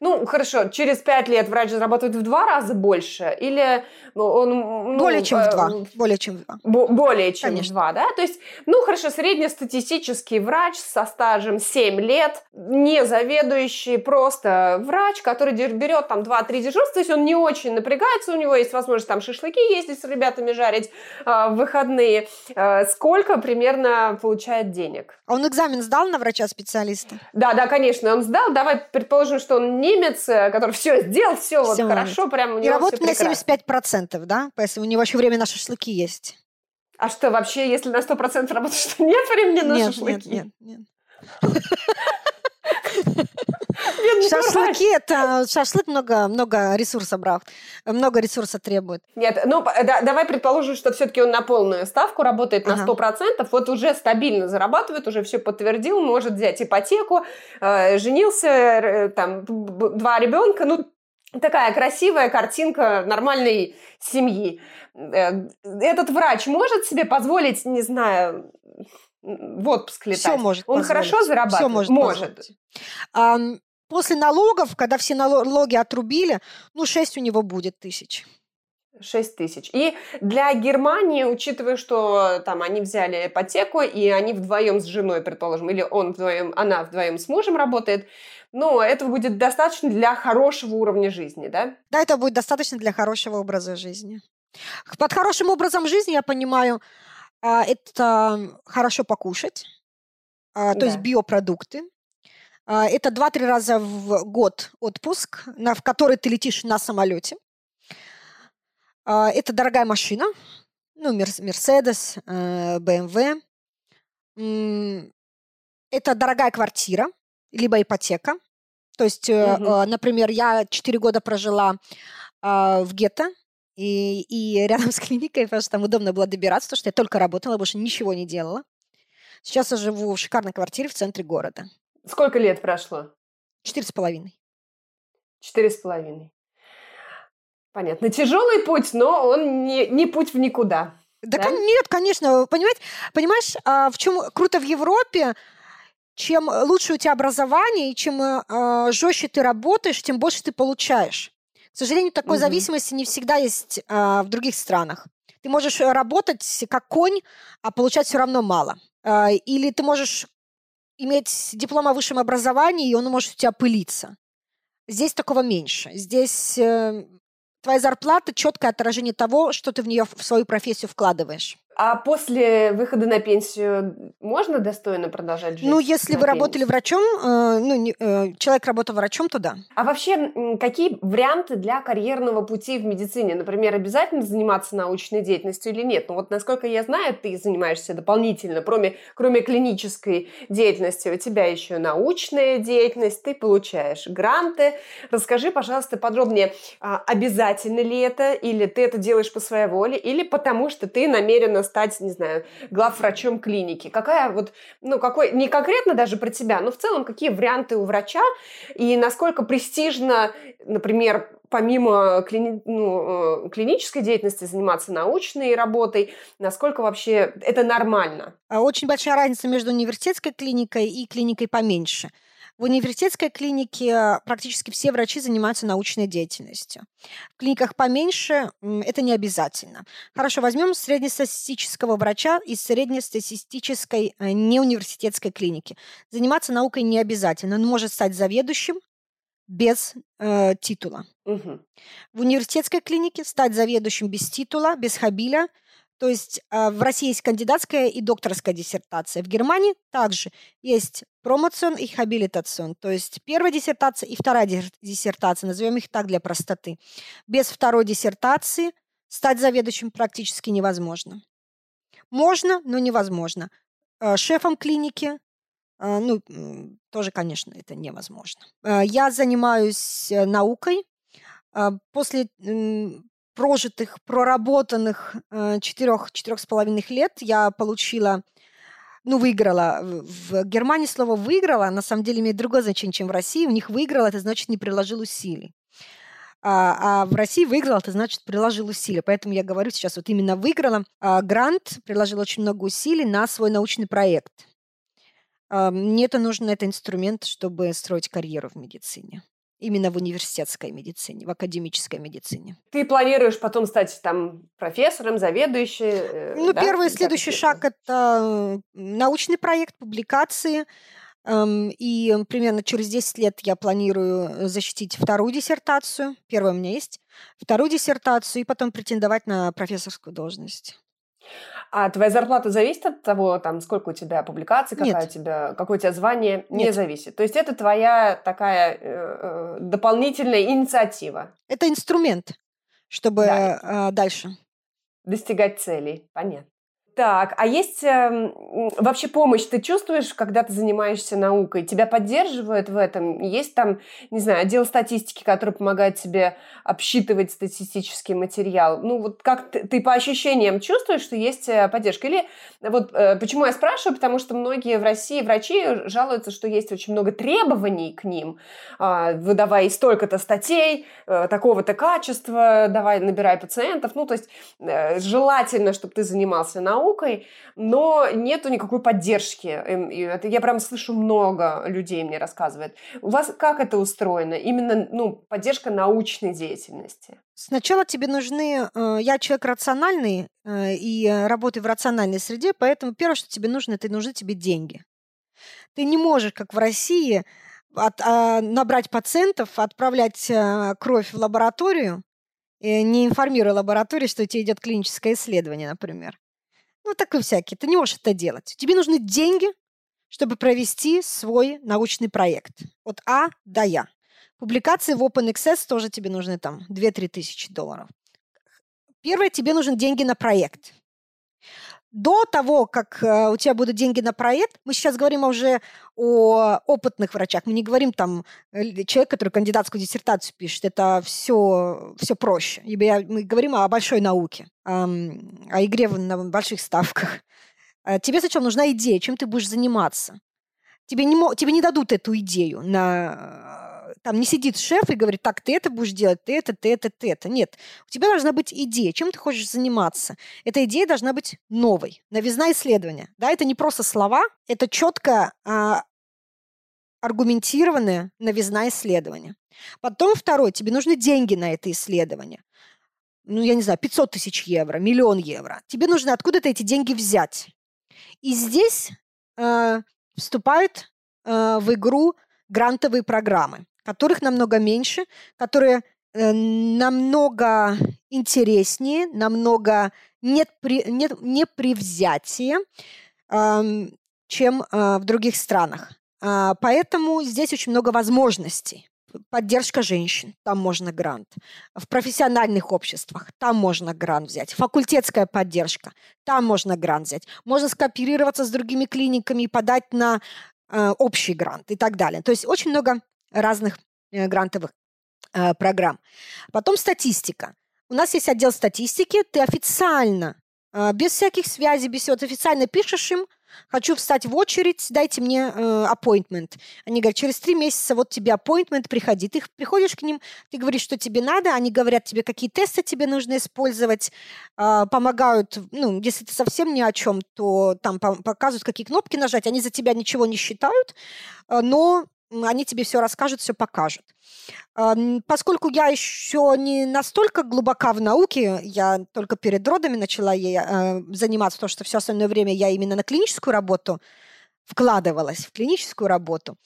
Ну, хорошо, через пять лет врач зарабатывает в два раза больше или ну, он... Ну, более чем в э, два. Более чем в два. более чем Конечно. в два, да? То есть, ну, хорошо, среднестатистический врач со стажем 7 лет, не заведующий, просто врач, который берет там 2-3 дежурства, то есть он не очень напрягается, у него есть возможность там шашлыки ездить с ребятами жарить э, в выходные. Э, сколько примерно получает денег? А он экзамен сдал на врача-специалиста? Да, да, конечно, он сдал. Давай предположим, что он не немец, э, который все сделал, все, все вот хорошо, прям у него И работает на 75%, да? Поэтому у него еще время на шашлыки есть. А что, вообще, если на 100% работаешь, что нет времени на нет, шашлыки? Нет, нет, нет. Шашлыки это шашлык много много ресурсов брал, много ресурса требует. Нет, ну да, давай предположим, что все-таки он на полную ставку работает на сто процентов, вот уже стабильно зарабатывает, уже все подтвердил, может взять ипотеку, э, женился, э, там два ребенка, ну такая красивая картинка нормальной семьи. Э, этот врач может себе позволить, не знаю, в отпуск летать. Все может. Он позволить. хорошо зарабатывает. Все может. может. Um, после налогов, когда все налоги отрубили, ну, 6 у него будет тысяч. 6 тысяч. И для Германии, учитывая, что там они взяли ипотеку, и они вдвоем с женой, предположим, или он вдвоем, она вдвоем с мужем работает, ну, этого будет достаточно для хорошего уровня жизни, да? Да, это будет достаточно для хорошего образа жизни. Под хорошим образом жизни я понимаю а, это хорошо покушать, а, то да. есть биопродукты. А, это 2-3 раза в год отпуск, на, в который ты летишь на самолете. Это дорогая машина, ну, Мерседес, БМВ. Это дорогая квартира, либо ипотека. То есть, угу. например, я 4 года прожила в гетто, и, и рядом с клиникой, потому что там удобно было добираться, потому что я только работала, больше ничего не делала. Сейчас я живу в шикарной квартире в центре города. Сколько лет прошло? Четыре с половиной. Четыре с половиной. Понятно. Тяжелый путь, но он не, не путь в никуда. Да, да? нет, конечно. Понимаешь, понимаешь, а в чем круто в Европе? Чем лучше у тебя образование, и чем э, жестче ты работаешь, тем больше ты получаешь. К сожалению, такой угу. зависимости не всегда есть а, в других странах. Ты можешь работать как конь, а получать все равно мало. А, или ты можешь иметь диплом о высшем образовании, и он может у тебя пылиться. Здесь такого меньше. Здесь э, твоя зарплата четкое отражение того, что ты в нее в свою профессию вкладываешь. А после выхода на пенсию можно достойно продолжать жить? Ну, если вы работали врачом, э, ну, не, э, человек работал врачом, то да. А вообще, какие варианты для карьерного пути в медицине? Например, обязательно заниматься научной деятельностью или нет? Ну, вот насколько я знаю, ты занимаешься дополнительно, кроме, кроме клинической деятельности, у тебя еще научная деятельность, ты получаешь гранты. Расскажи, пожалуйста, подробнее, а, обязательно ли это, или ты это делаешь по своей воле, или потому что ты намерена стать, не знаю, главврачом клиники? Какая вот, ну, какой, не конкретно даже про тебя, но в целом какие варианты у врача и насколько престижно, например, помимо клини, ну, э, клинической деятельности заниматься научной работой, насколько вообще это нормально? А очень большая разница между университетской клиникой и клиникой поменьше – в университетской клинике практически все врачи занимаются научной деятельностью. В клиниках поменьше это не обязательно. Хорошо, возьмем среднестатистического врача из среднестатистической э, неуниверситетской клиники. Заниматься наукой не обязательно. Он может стать заведующим без э, титула. Угу. В университетской клинике стать заведующим без титула, без хабиля – то есть а, в России есть кандидатская и докторская диссертация. В Германии также есть промоцион и хабилитацион. То есть первая диссертация и вторая диссертация, назовем их так для простоты. Без второй диссертации стать заведующим практически невозможно. Можно, но невозможно. А, шефом клиники, а, ну, тоже, конечно, это невозможно. Я занимаюсь э, наукой. После прожитых, проработанных э, четырех, четырех с половиной лет я получила, ну, выиграла. В Германии слово «выиграла» на самом деле имеет другое значение, чем в России. У них «выиграла» это значит «не приложил усилий». А, а в России выиграла, это значит приложил усилия. Поэтому я говорю сейчас вот именно выиграла. А грант приложил очень много усилий на свой научный проект. А, мне это нужен это инструмент, чтобы строить карьеру в медицине именно в университетской медицине, в академической медицине. Ты планируешь потом стать там профессором, заведующей? Э, ну, да? первый следующий шаг – это научный проект, публикации. Эм, и примерно через 10 лет я планирую защитить вторую диссертацию. Первая у меня есть. Вторую диссертацию и потом претендовать на профессорскую должность. А твоя зарплата зависит от того, там, сколько у тебя публикаций, какая Нет. у тебя, какое у тебя звание? Нет. Не зависит. То есть это твоя такая э, э, дополнительная инициатива. Это инструмент, чтобы да. э, дальше достигать целей. Понятно. Так, а есть э, вообще помощь? Ты чувствуешь, когда ты занимаешься наукой? Тебя поддерживают в этом? Есть там, не знаю, отдел статистики, который помогает тебе обсчитывать статистический материал? Ну, вот как ты, ты по ощущениям чувствуешь, что есть э, поддержка? Или вот э, почему я спрашиваю? Потому что многие в России врачи жалуются, что есть очень много требований к ним. Э, выдавай столько-то статей, э, такого-то качества, давай набирай пациентов. Ну, то есть э, желательно, чтобы ты занимался наукой, наукой, но нету никакой поддержки. Эм, это я прям слышу много людей мне рассказывают. У вас как это устроено? Именно ну, поддержка научной деятельности. Сначала тебе нужны... Э, я человек рациональный э, и работаю в рациональной среде, поэтому первое, что тебе нужно, это нужны тебе деньги. Ты не можешь, как в России, от, а, набрать пациентов, отправлять а, кровь в лабораторию, не информируя лабораторию, что у тебя идет клиническое исследование, например. Ну, такой всякий. Ты не можешь это делать. Тебе нужны деньги, чтобы провести свой научный проект. От А до Я. Публикации в Open Access тоже тебе нужны там 2-3 тысячи долларов. Первое, тебе нужны деньги на проект до того, как э, у тебя будут деньги на проект, мы сейчас говорим уже о опытных врачах. Мы не говорим там э, человек, который кандидатскую диссертацию пишет. Это все, все проще. Ибо мы говорим о большой науке, о игре на больших ставках. Э, тебе сначала нужна идея, чем ты будешь заниматься. Тебе не, тебе не дадут эту идею на там не сидит шеф и говорит, так, ты это будешь делать, ты это, ты это, ты это. Нет. У тебя должна быть идея, чем ты хочешь заниматься. Эта идея должна быть новой. Новизна исследования. Да, это не просто слова, это четко а, аргументированная новизна исследования. Потом второй, тебе нужны деньги на это исследование. ну, я не знаю, 500 тысяч евро, миллион евро. Тебе нужно откуда-то эти деньги взять. И здесь э, вступают э, в игру грантовые программы, которых намного меньше, которые э, намного интереснее, намного нет, при, нет непривзятие, э, чем э, в других странах. Э, поэтому здесь очень много возможностей поддержка женщин, там можно грант. В профессиональных обществах, там можно грант взять. Факультетская поддержка, там можно грант взять. Можно скооперироваться с другими клиниками и подать на э, общий грант и так далее. То есть очень много разных э, грантовых э, программ. Потом статистика. У нас есть отдел статистики, ты официально, э, без всяких связей, без всего, ты официально пишешь им, Хочу встать в очередь, дайте мне appointment. Они говорят, через три месяца вот тебе appointment, приходи. Ты приходишь к ним, ты говоришь, что тебе надо, они говорят тебе, какие тесты тебе нужно использовать, помогают, ну, если ты совсем ни о чем, то там показывают, какие кнопки нажать, они за тебя ничего не считают, но они тебе все расскажут, все покажут. Поскольку я еще не настолько глубока в науке, я только перед родами начала ей э, заниматься, потому что все остальное время я именно на клиническую работу вкладывалась, в клиническую работу.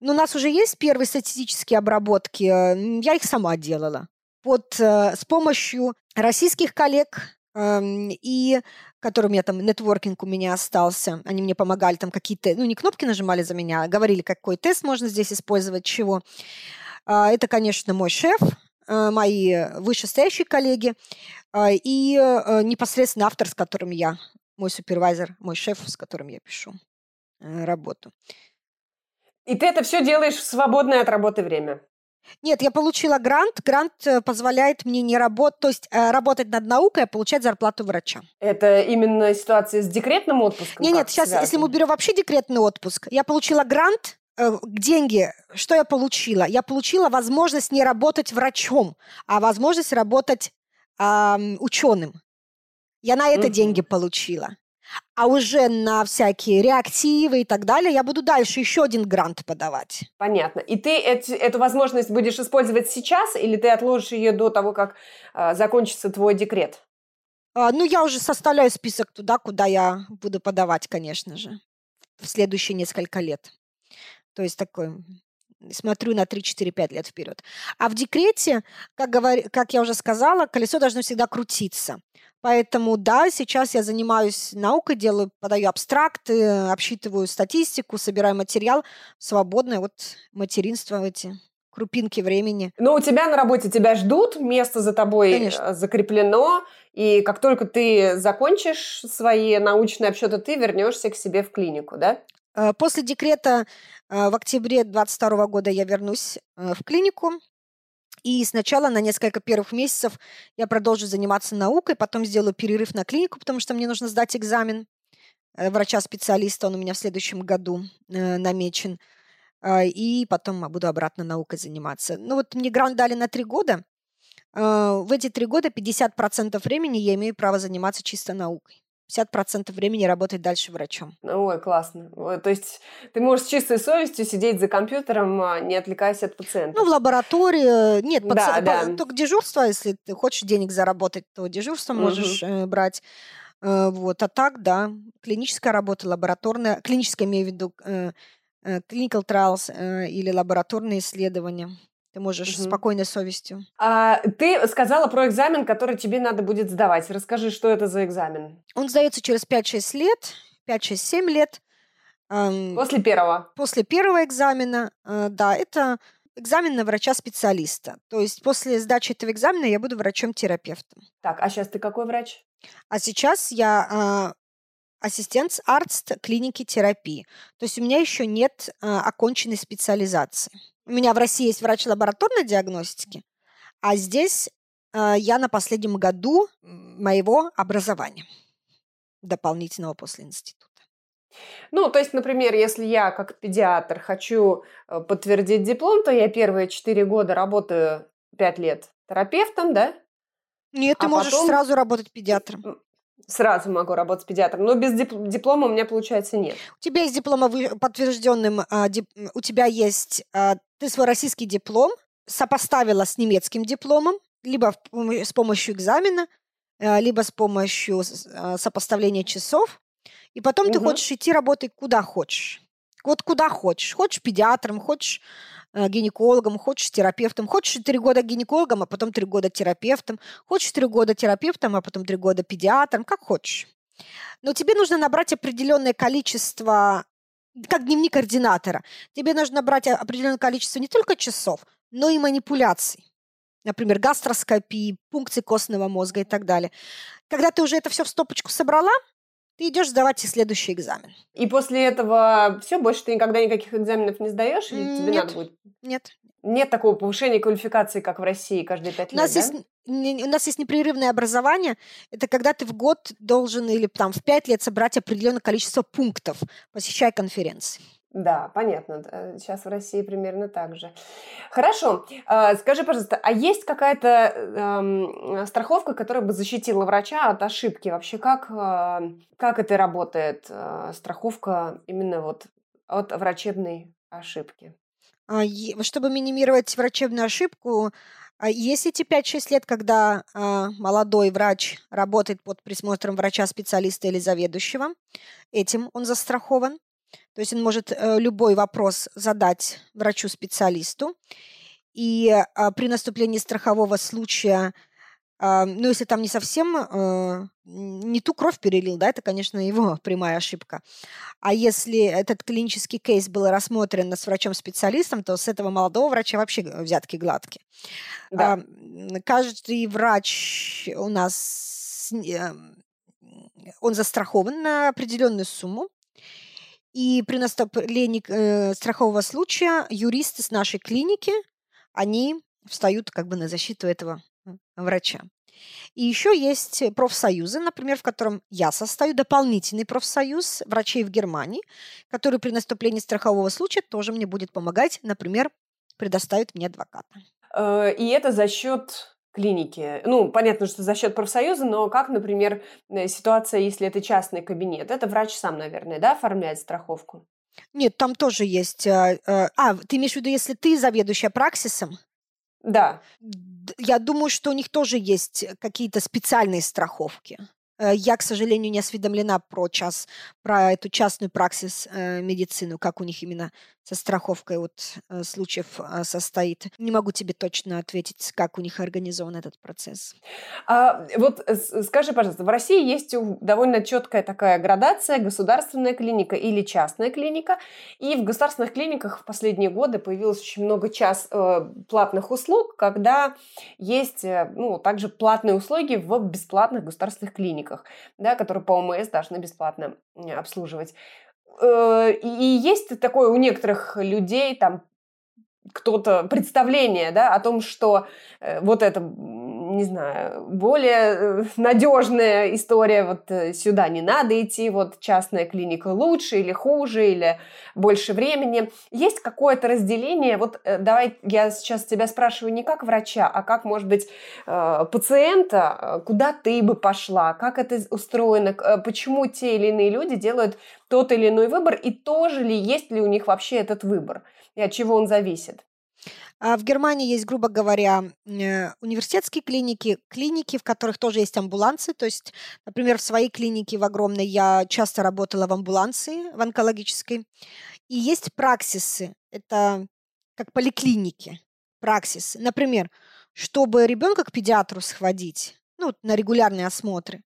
Но у нас уже есть первые статистические обработки, я их сама делала. Вот э, с помощью российских коллег и который меня там, нетворкинг у меня остался, они мне помогали там какие-то, ну, не кнопки нажимали за меня, а говорили, какой тест можно здесь использовать, чего. А, это, конечно, мой шеф, а, мои вышестоящие коллеги и непосредственно автор, с которым я, мой супервайзер, мой шеф, с которым я пишу э, работу. И ты это все делаешь в свободное от работы время? Нет, я получила грант. Грант э, позволяет мне не работать, то есть э, работать над наукой, а получать зарплату врача. Это именно ситуация с декретным отпуском? Нет, нет, сейчас, связано? если мы берем вообще декретный отпуск, я получила грант, э, деньги, что я получила? Я получила возможность не работать врачом, а возможность работать э, ученым. Я на это угу. деньги получила а уже на всякие реактивы и так далее я буду дальше еще один грант подавать. Понятно. И ты эти, эту возможность будешь использовать сейчас или ты отложишь ее до того, как э, закончится твой декрет? А, ну, я уже составляю список туда, куда я буду подавать, конечно же, в следующие несколько лет. То есть такой смотрю на 3-4-5 лет вперед. А в декрете, как, говор... как я уже сказала, колесо должно всегда крутиться. Поэтому, да, сейчас я занимаюсь наукой, делаю, подаю абстракты, обсчитываю статистику, собираю материал. Свободное вот материнство эти крупинки времени. Но у тебя на работе тебя ждут, место за тобой Конечно. Э, закреплено, и как только ты закончишь свои научные обсчеты, ты вернешься к себе в клинику, да? Э, после декрета э, в октябре 2022 года я вернусь в клинику, и сначала на несколько первых месяцев я продолжу заниматься наукой, потом сделаю перерыв на клинику, потому что мне нужно сдать экзамен э, врача-специалиста, он у меня в следующем году э, намечен. Э, и потом буду обратно наукой заниматься. Ну вот мне грант дали на три года. Э, в эти три года 50% времени я имею право заниматься чисто наукой. 50% времени работать дальше врачом. Ой, классно. То есть ты можешь с чистой совестью сидеть за компьютером, а, не отвлекаясь от пациента. Ну, в лаборатории. Нет, да, паци... да. только дежурство, если ты хочешь денег заработать, то дежурство угу. можешь э, брать. Э, вот. А так, да, клиническая работа, лабораторная, клиническая, имею в виду, э, э, clinical trials э, или лабораторные исследования. Ты можешь угу. спокойной совестью. А, ты сказала про экзамен, который тебе надо будет сдавать. Расскажи, что это за экзамен? Он сдается через 5-6 лет, 5-6-7 лет. После первого? После первого экзамена, э, да, это экзамен на врача-специалиста. То есть после сдачи этого экзамена я буду врачом-терапевтом. Так, а сейчас ты какой врач? А сейчас я а, ассистент арст клиники терапии. То есть у меня еще нет а, оконченной специализации. У меня в России есть врач лабораторной диагностики, а здесь э, я на последнем году моего образования дополнительного после института. Ну, то есть, например, если я как педиатр хочу э, подтвердить диплом, то я первые четыре года работаю пять лет терапевтом, да? Нет, а ты можешь потом... сразу работать педиатром. Сразу могу работать педиатром, но без диплома у меня, получается, нет. У тебя есть диплом подтвержденным, а, у тебя есть, а, ты свой российский диплом сопоставила с немецким дипломом, либо с помощью экзамена, э, либо с помощью э, сопоставления часов, и потом угу. ты хочешь идти работать куда хочешь. Вот куда хочешь. Хочешь педиатром, хочешь гинекологом, хочешь терапевтом, хочешь три года гинекологом, а потом три года терапевтом, хочешь три года терапевтом, а потом три года педиатром, как хочешь. Но тебе нужно набрать определенное количество, как дневник координатора, тебе нужно набрать определенное количество не только часов, но и манипуляций. Например, гастроскопии, пункции костного мозга и так далее. Когда ты уже это все в стопочку собрала, ты идешь сдавать следующий экзамен. И после этого все, больше ты никогда никаких экзаменов не сдаешь? Или тебе нет, надо будет? Нет. Нет такого повышения квалификации, как в России каждые пять лет, у нас да? Есть, у нас есть непрерывное образование. Это когда ты в год должен или там в пять лет собрать определенное количество пунктов, посещая конференции. Да, понятно. Сейчас в России примерно так же. Хорошо. А, скажи, пожалуйста, а есть какая-то эм, страховка, которая бы защитила врача от ошибки? Вообще, как, э, как это работает, э, страховка именно вот от врачебной ошибки? А, чтобы минимировать врачебную ошибку, а, есть эти 5-6 лет, когда молодой врач работает под присмотром врача-специалиста или заведующего. Этим он застрахован. То есть он может э, любой вопрос задать врачу-специалисту. И а, при наступлении страхового случая, а, ну, если там не совсем э, не ту кровь перелил, да, это, конечно, его прямая ошибка. А если этот клинический кейс был рассмотрен с врачом-специалистом, то с этого молодого врача вообще взятки гладкие. Да. Каждый врач у нас э, он застрахован на определенную сумму. И при наступлении э, страхового случая юристы с нашей клиники, они встают как бы на защиту этого врача. И еще есть профсоюзы, например, в котором я состою, дополнительный профсоюз врачей в Германии, который при наступлении страхового случая тоже мне будет помогать, например, предоставит мне адвоката. Э, и это за счет клиники. Ну, понятно, что за счет профсоюза, но как, например, э, ситуация, если это частный кабинет? Это врач сам, наверное, да, оформляет страховку? Нет, там тоже есть... А, э, а ты имеешь в виду, если ты заведующая праксисом? Да. Я думаю, что у них тоже есть какие-то специальные страховки. Э, я, к сожалению, не осведомлена про час, про эту частную праксис э, медицину, как у них именно со страховкой от э, случаев э, состоит. Не могу тебе точно ответить, как у них организован этот процесс. А, вот скажи, пожалуйста, в России есть довольно четкая такая градация государственная клиника или частная клиника, и в государственных клиниках в последние годы появилось очень много час э, платных услуг, когда есть э, ну, также платные услуги в бесплатных государственных клиниках, да, которые по ОМС должны бесплатно обслуживать. Э, и есть такое у некоторых людей, там, кто-то представление, да, о том, что э, вот это не знаю, более э, надежная история, вот э, сюда не надо идти, вот частная клиника лучше или хуже, или больше времени. Есть какое-то разделение, вот э, давай я сейчас тебя спрашиваю не как врача, а как, может быть, пациента, куда ты бы пошла, как это устроено, почему те или иные люди делают тот или иной выбор, и тоже ли есть ли у них вообще этот выбор, и от чего он зависит? А в Германии есть, грубо говоря, э, университетские клиники, клиники, в которых тоже есть амбулансы. То есть, например, в своей клинике в огромной я часто работала в амбуланции, в онкологической. И есть праксисы, это как поликлиники, праксисы. Например, чтобы ребенка к педиатру сходить, ну, на регулярные осмотры,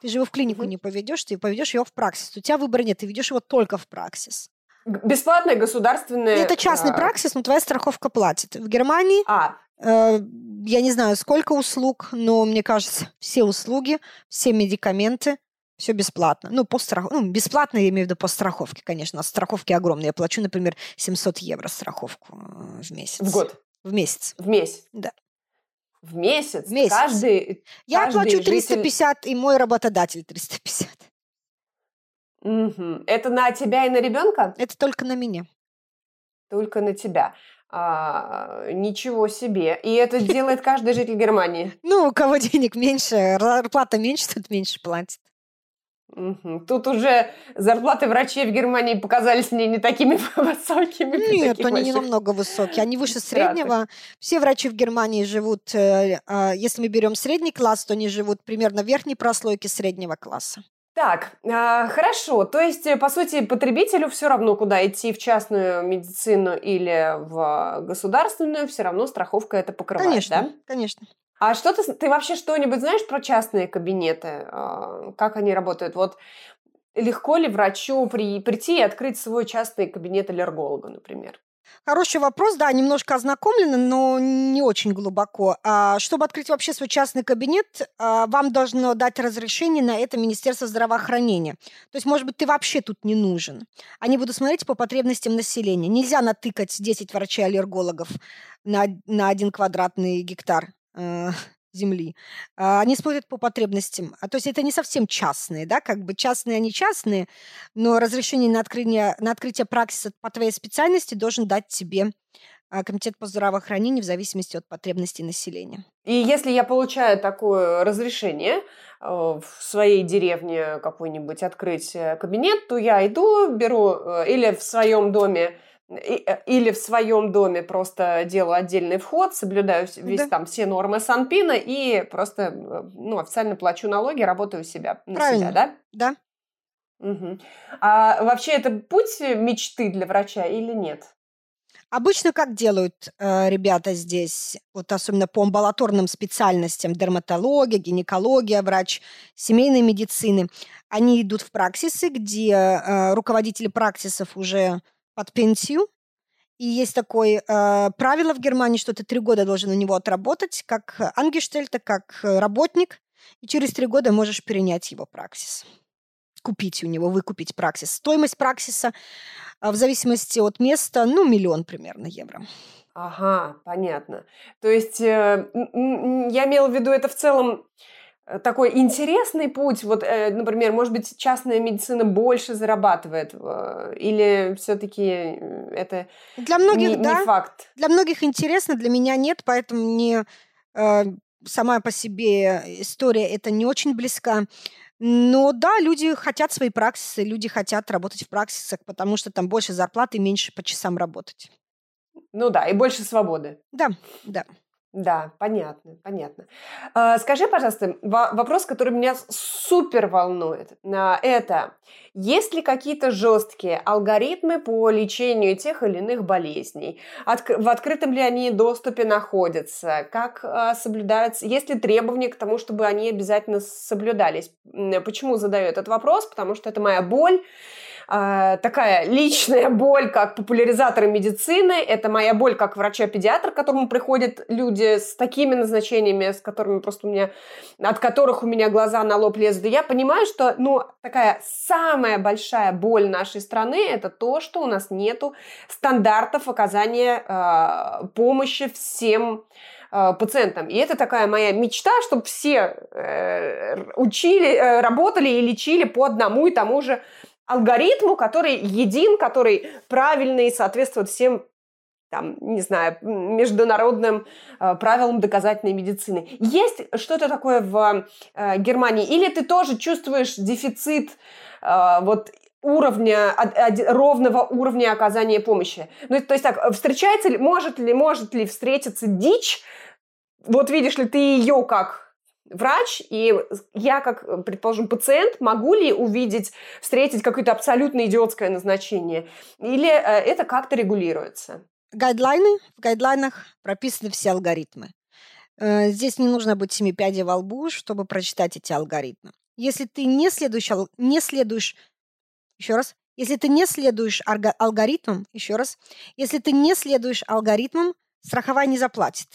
ты же его в клинику не поведешь, ты поведешь его в праксис. У тебя выбора нет, ты ведешь его только в праксис. Бесплатная государственная... Это частный а... праксис, но твоя страховка платит. В Германии... А, э, я не знаю, сколько услуг, но мне кажется, все услуги, все медикаменты, все бесплатно. Ну, по страх... ну, бесплатно я имею в виду по страховке, конечно. Страховки огромные. Я плачу, например, 700 евро страховку э, в месяц. В год? В месяц. В месяц? Да. В месяц? В месяц. Каждый, я каждый плачу 350, житель... и мой работодатель 350. Угу. Это на тебя и на ребенка? Это только на меня. Только на тебя. А, ничего себе. И это делает каждый житель Германии. Ну, у кого денег меньше, зарплата меньше, тот меньше платит. Угу. Тут уже зарплаты врачей в Германии показались мне не такими высокими. Нет, они не намного высокие, они выше среднего. Все врачи в Германии живут, э, а, если мы берем средний класс, то они живут примерно в верхней прослойке среднего класса. Так, э, хорошо. То есть, э, по сути, потребителю все равно, куда идти, в частную медицину или в государственную, все равно страховка это покрывает, конечно, да? Конечно, А что ты, ты вообще что-нибудь знаешь про частные кабинеты? Э, как они работают? Вот легко ли врачу при, прийти и открыть свой частный кабинет аллерголога, например? Хороший вопрос, да, немножко ознакомлена, но не очень глубоко. А, чтобы открыть вообще свой частный кабинет, а, вам должно дать разрешение на это Министерство здравоохранения. То есть, может быть, ты вообще тут не нужен. Они будут смотреть по потребностям населения. Нельзя натыкать 10 врачей-аллергологов на, на один квадратный гектар э, земли, а, они смотрят по потребностям. А то есть это не совсем частные, да, как бы частные они частные, но разрешение на открытие, на открытие практиса по твоей специальности должен дать тебе а, Комитет по здравоохранению в зависимости от потребностей населения. И если я получаю такое разрешение э, в своей деревне какой-нибудь открыть э, кабинет, то я иду, беру э, или в своем доме или в своем доме просто делаю отдельный вход, соблюдаю весь да. там все нормы Санпина и просто э, ну, официально плачу налоги, работаю у себя, на Правильно. себя, да? Да. Угу. А вообще это путь мечты для врача или нет? Обычно как делают э, ребята здесь, вот особенно по амбулаторным специальностям, дерматология, гинекология, врач семейной медицины, они идут в праксисы, где э, руководители праксисов уже под пенсию. И есть такое э, правило в Германии, что ты три года должен у него отработать как ангештельта, как работник, и через три года можешь перенять его праксис. Купить у него, выкупить праксис. Стоимость праксиса э, в зависимости от места, ну, миллион примерно евро. Ага, понятно. То есть э, я имела в виду это в целом Э, такой интересный путь? Вот, э, например, может быть, частная медицина больше зарабатывает, э, или все-таки это для многих, не, да. не факт? Для многих интересно, для меня нет, поэтому мне э, сама по себе история это не очень близка. Но да, люди хотят свои праксисы, люди хотят работать в праксисах, потому что там больше зарплаты и меньше по часам работать. Ну да, и больше свободы. Да, да. Да, понятно, понятно. А, скажи, пожалуйста, вопрос, который меня супер волнует, а, это есть ли какие-то жесткие алгоритмы по лечению тех или иных болезней? в открытом ли они доступе находятся? Как а, соблюдаются? Есть ли требования к тому, чтобы они обязательно соблюдались? Почему задаю этот вопрос? Потому что это моя боль. А, такая личная боль как популяризатора медицины, это моя боль как врача-педиатр, к которому приходят люди с такими назначениями, с которыми просто у меня, от которых у меня глаза на лоб лезут. И я понимаю, что, ну, такая самая большая боль нашей страны это то, что у нас нету стандартов оказания э, помощи всем а, пациентам. И это такая моя мечта, чтобы все э, учили, э, работали и лечили по одному и тому же алгоритму, который един, который правильный, соответствует всем там, не знаю, международным э, правилам доказательной медицины. Есть что-то такое в э, Германии? Или ты тоже чувствуешь дефицит э, вот уровня, ровного уровня оказания помощи? Ну, то есть так, встречается ли, может ли, может ли встретиться дичь, вот видишь ли ты ее как врач, и я, как, предположим, пациент, могу ли увидеть, встретить какое-то абсолютно идиотское назначение? Или э, это как-то регулируется? Гайдлайны. В гайдлайнах прописаны все алгоритмы. Э, здесь не нужно быть семи пядей во лбу, чтобы прочитать эти алгоритмы. Если ты не следуешь, не следуешь еще раз, если ты не следуешь алгоритмам, еще раз, если ты не следуешь алгоритмам, страховая не заплатит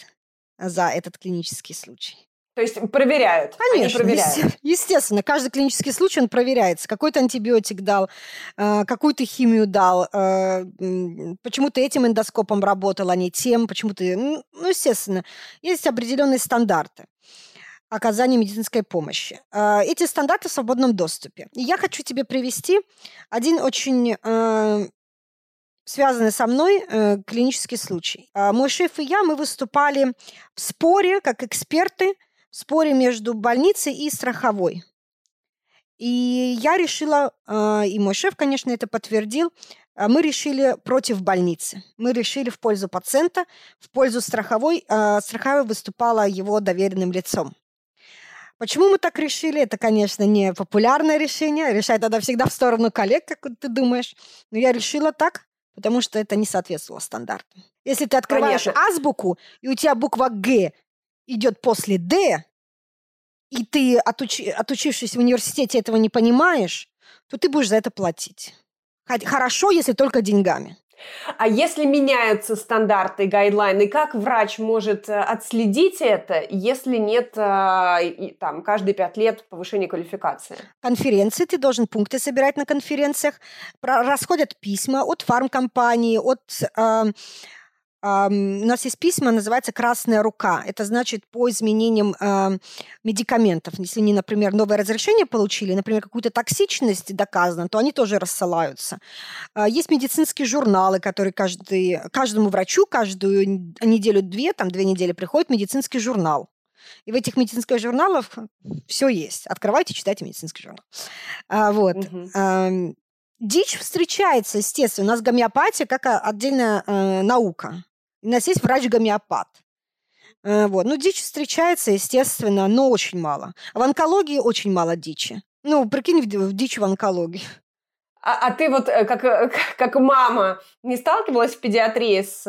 за этот клинический случай. То есть проверяют? Конечно, проверяют. естественно. Каждый клинический случай, он проверяется. Какой-то антибиотик дал, э, какую-то химию дал, э, почему ты этим эндоскопом работал, а не тем, почему ты... Ну, естественно, есть определенные стандарты оказания медицинской помощи. Э, эти стандарты в свободном доступе. И я хочу тебе привести один очень связанный со мной э, клинический случай. Мой шеф и я, мы выступали в споре как эксперты споре между больницей и страховой. И я решила, э, и мой шеф, конечно, это подтвердил, э, мы решили против больницы. Мы решили в пользу пациента, в пользу страховой. Э, страховой выступала его доверенным лицом. Почему мы так решили? Это, конечно, не популярное решение. Решать надо всегда в сторону коллег, как ты думаешь. Но я решила так, потому что это не соответствовало стандартам. Если ты открываешь конечно. азбуку, и у тебя буква «Г» идет после «Д», и ты, отучи, отучившись в университете, этого не понимаешь, то ты будешь за это платить. Хорошо, если только деньгами. А если меняются стандарты, гайдлайны, как врач может э, отследить это, если нет э, там, каждые пять лет повышения квалификации? Конференции, ты должен пункты собирать на конференциях. Расходят письма от фармкомпании, от э, у нас есть письма, называется «Красная рука». Это значит по изменениям медикаментов. Если они, например, новое разрешение получили, например, какую-то токсичность доказана, то они тоже рассылаются. А, есть медицинские журналы, которые каждый, каждому врачу каждую неделю-две, там две недели приходит медицинский журнал. И в этих медицинских журналах все есть. Открывайте, читайте медицинский журнал. А, вот. Угу. Дичь встречается, естественно. У нас гомеопатия как отдельная э, наука. У нас есть врач-гомеопат. Э, вот. Ну, дичь встречается, естественно, но очень мало. В онкологии очень мало дичи. Ну, прикинь, в дичь в онкологии. А, а ты вот э, как, э, как мама не сталкивалась в педиатрии с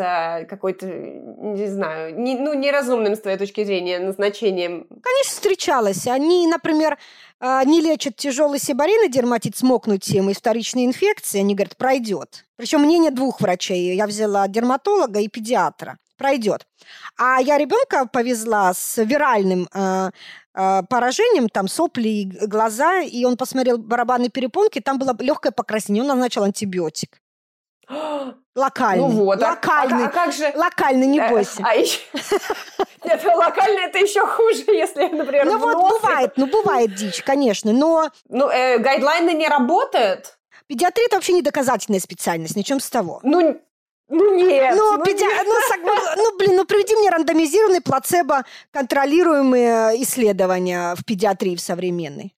какой-то, не знаю, не, ну, неразумным с твоей точки зрения назначением? Конечно, встречалась. Они, например, не лечат тяжелый сибарин и дерматит с мокнутием и вторичной инфекции. Они говорят, пройдет. Причем мнение двух врачей. Я взяла дерматолога и педиатра. Пройдет. А я ребенка повезла с виральным э, э, поражением, там сопли глаза, и он посмотрел барабанные перепонки, там было легкое покраснение, он назначил антибиотик. Локальный. Ну вот, локальный. А, а как же... Локальный, не э, бойся. А, а еще... Нет, локальный это еще хуже, если, например, Ну вот бывает, ну бывает дичь, конечно, но... Ну, э, гайдлайны не работают? Педиатрия – это вообще не доказательная специальность, ничем с того. Ну, ну нет. Ну, ну, педи... нет. Ну, ну, блин, ну приведи мне рандомизированный плацебо контролируемые исследования в педиатрии в современной.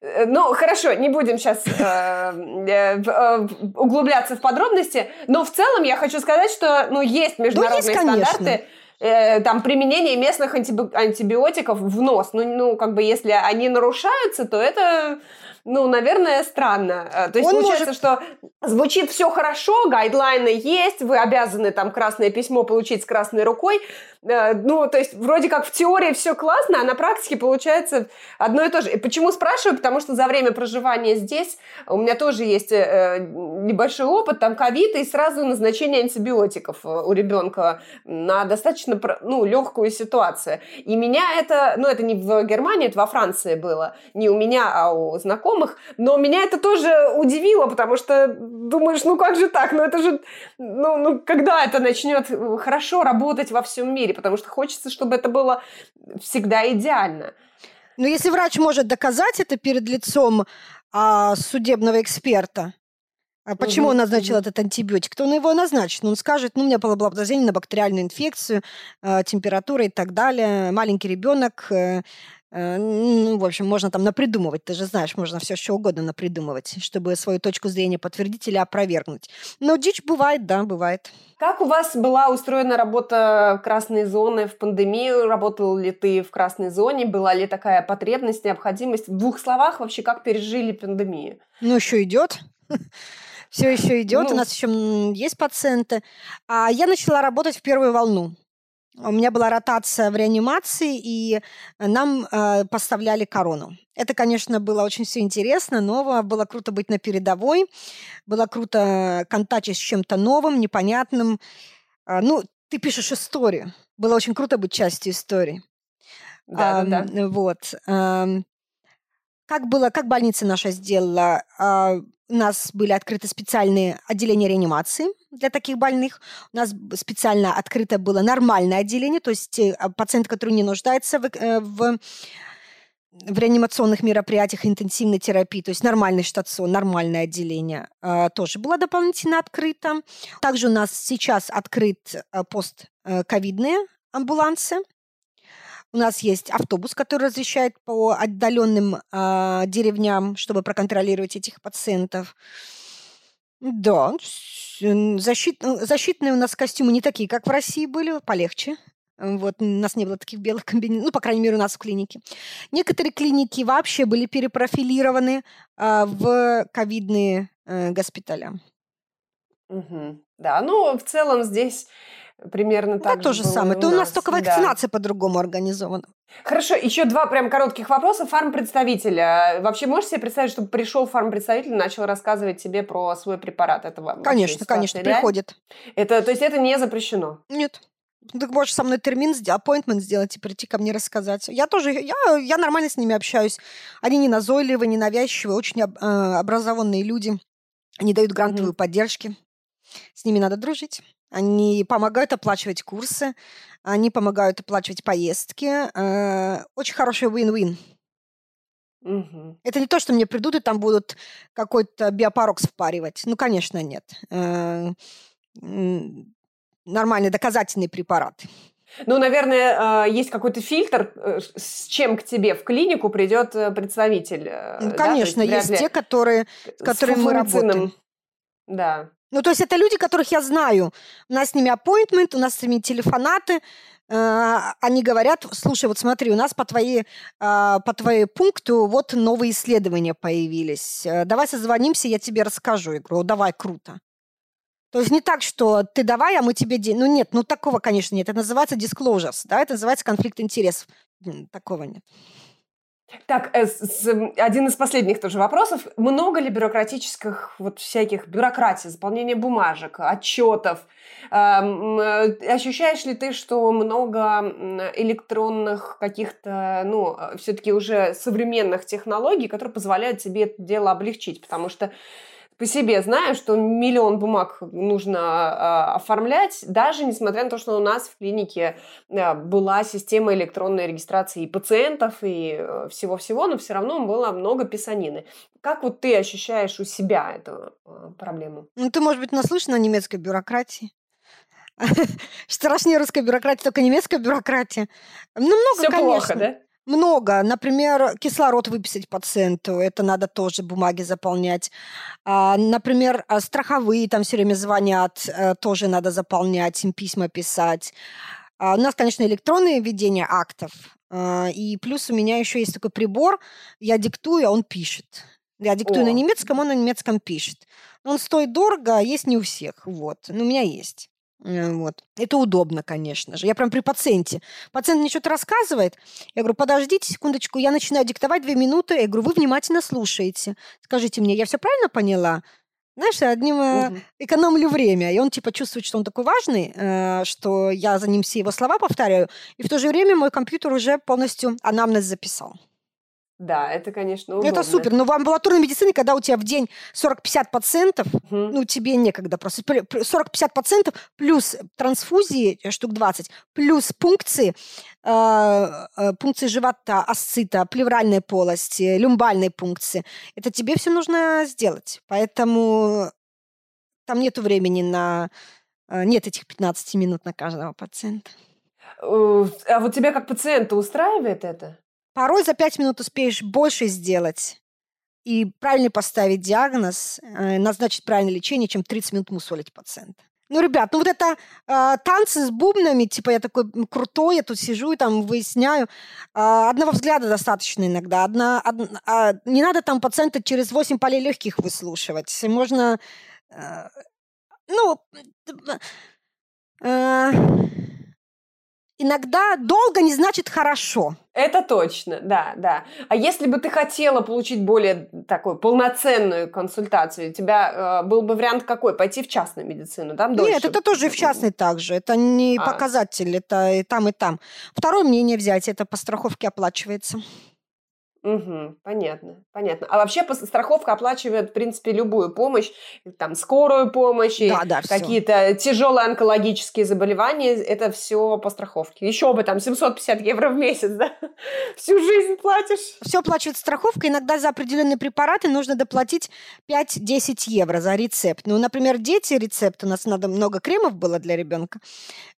Э, ну, хорошо, не будем сейчас э, э, углубляться в подробности, но в целом я хочу сказать, что ну, есть международные ну, есть, стандарты, э, там применение местных антибиотиков в нос. Ну, ну, как бы если они нарушаются, то это ну, наверное, странно. Э, то есть Он получается, может... что звучит все хорошо, гайдлайны есть, вы обязаны там красное письмо получить с красной рукой. Э, ну, то есть вроде как в теории все классно, а на практике получается одно и то же. И почему спрашиваю? Потому что за время проживания здесь у меня тоже есть э, небольшой опыт, там ковид и сразу назначение антибиотиков у ребенка на достаточно ну, легкую ситуацию. И меня это, ну, это не в Германии, это во Франции было. Не у меня, а у знакомых знакомых, но меня это тоже удивило, потому что думаешь, ну как же так, ну это же, ну, ну когда это начнет хорошо работать во всем мире, потому что хочется, чтобы это было всегда идеально. Но если врач может доказать это перед лицом а, судебного эксперта, а почему угу, он назначил угу. этот антибиотик? То он его назначит. Он скажет, ну, у меня было подозрение на бактериальную инфекцию, э, температура и так далее. Маленький ребенок, э, Э, ну, в общем, можно там напридумывать, ты же знаешь, можно все что угодно напридумывать, чтобы свою точку зрения подтвердить или опровергнуть. Но дичь бывает, да, бывает. Как у вас была устроена работа красной зоны в пандемию? Работал ли ты в красной зоне? Была ли такая потребность, необходимость? В двух словах вообще, как пережили пандемию? Ну, еще идет. Все еще идет, ну, у нас еще есть пациенты. А я начала работать в первую волну. У меня была ротация в реанимации, и нам э, поставляли корону. Это, конечно, было очень все интересно, ново. Было круто быть на передовой. Было круто контачить с чем-то новым, непонятным. Э, ну, ты пишешь историю. Было очень круто быть частью истории. Да, да, да. Вот. Э, как было, как больница наша сделала? Э, у нас были открыты специальные отделения реанимации для таких больных. У нас специально открыто было нормальное отделение, то есть те а, пациенты, которые не нуждаются в, э, в в реанимационных мероприятиях интенсивной терапии, то есть нормальный штацион, нормальное отделение, э, тоже было дополнительно открыто. Также у нас сейчас открыт э, постковидные амбулансы. У нас есть автобус, который разрешает по отдаленным э, деревням, чтобы проконтролировать этих пациентов. Да, защит, ну, защитные у нас костюмы не такие, как в России были, полегче. Вот, у нас не было таких белых комбинезонов, ну, по крайней мере, у нас в клинике. Некоторые клиники вообще были перепрофилированы э, в ковидные э, госпиталя. Угу. Да, ну, в целом здесь примерно так да, то же самое. Это у нас только вакцинация да. по-другому организована. Хорошо, еще два прям коротких вопроса. Фармпредставитель. Вообще можешь себе представить, чтобы пришел фармпредставитель и начал рассказывать тебе про свой препарат? Это Конечно, конечно, реально? приходит. Это, то есть это не запрещено? Нет. Ты можешь со мной термин, appointment сделать и прийти ко мне рассказать. Я тоже, я, я нормально с ними общаюсь. Они не назойливые, не навязчивые, очень об, э, образованные люди. Они дают грантовые mm-hmm. поддержки. С ними надо дружить. Они помогают оплачивать курсы, они помогают оплачивать поездки. Э, очень хороший win-win. Угу. Это не то, что мне придут и там будут какой-то биопорокс впаривать. Ну, конечно, нет. Э, нормальный доказательный препарат. Ну, наверное, э, есть какой-то фильтр, с чем к тебе в клинику придет представитель. Ну, конечно, да? есть, есть те, которые, с которыми мы работаем. Да. Ну, то есть это люди, которых я знаю. У нас с ними appointment, у нас с ними телефонаты. Э, они говорят, слушай, вот смотри, у нас по твоей, э, по твоей пункту вот новые исследования появились. Э, давай созвонимся, я тебе расскажу. Я говорю, давай, круто. То есть не так, что ты давай, а мы тебе. Ну нет, ну такого, конечно, нет. Это называется disclosures, да, это называется конфликт интересов. Такого нет. Так, э, один из последних тоже вопросов. Много ли бюрократических, вот всяких бюрократий, заполнения бумажек, отчетов? Эм, э, ощущаешь ли ты, что много электронных каких-то, ну, э, все-таки уже современных технологий, которые позволяют тебе это дело облегчить? Потому что по себе знаю, что миллион бумаг нужно э, оформлять, даже несмотря на то, что у нас в клинике э, была система электронной регистрации и пациентов, и э, всего-всего, но все равно было много писанины. Как вот ты ощущаешь у себя эту э, проблему? Ну, ты, может быть, наслышана о немецкой бюрократии? Страшнее русская бюрократия, только немецкая бюрократия. Ну, много, Все конечно. плохо, да? Много. Например, кислород выписать пациенту, это надо тоже бумаги заполнять. А, например, а, страховые там все время звонят, э, тоже надо заполнять, им письма писать. А, у нас, конечно, электронное ведение актов. И плюс у меня еще есть такой прибор, я диктую, а он пишет. Я диктую О. на немецком, он на немецком пишет. Он стоит дорого, есть не у всех. Вот. Но у меня есть. Э, вот. Это удобно, конечно же. Я прям при пациенте. Пациент мне что-то рассказывает. Я говорю, подождите секундочку. Я начинаю диктовать две минуты. Я говорю, вы внимательно слушаете. Скажите мне, я все правильно поняла? Знаешь, одним угу. экономлю время. И он типа чувствует, что он такой важный, э, что я за ним все его слова повторяю. И в то же время мой компьютер уже полностью анамнез записал. Да, это, конечно, удобно. Это супер. Но в амбулаторной медицине, когда у тебя в день 40-50 пациентов, угу. ну, тебе некогда просто. 40-50 пациентов плюс трансфузии э, штук 20, плюс пункции, э, э, пункции живота, асцита, плевральной полости, люмбальной пункции. Это тебе все нужно сделать. Поэтому там нету времени на... Э, нет этих 15 минут на каждого пациента. А вот тебя как пациента устраивает это? Порой за пять минут успеешь больше сделать и правильно поставить диагноз, э, назначить правильное лечение, чем 30 минут мусолить пациента. Ну, ребят, ну вот это э, танцы с бубнами, типа я такой крутой, я тут сижу и там выясняю. Э, одного взгляда достаточно иногда. Одна, од, э, не надо там пациента через 8 полей легких выслушивать. Можно, э, ну, э, иногда долго не значит хорошо. Это точно, да, да. А если бы ты хотела получить более такую полноценную консультацию, у тебя э, был бы вариант какой? Пойти в частную медицину, там дольше? Нет, это тоже и в частной также. Это не а. показатель, это и там, и там. Второе мнение взять, это по страховке оплачивается. Угу, понятно, понятно. А вообще страховка оплачивает, в принципе, любую помощь, там, скорую помощь, да, да, какие-то тяжелые онкологические заболевания, это все по страховке. Еще бы там 750 евро в месяц, да? Всю жизнь платишь. Все оплачивает страховка, иногда за определенные препараты нужно доплатить 5-10 евро за рецепт. Ну, например, дети рецепт, у нас надо много кремов было для ребенка.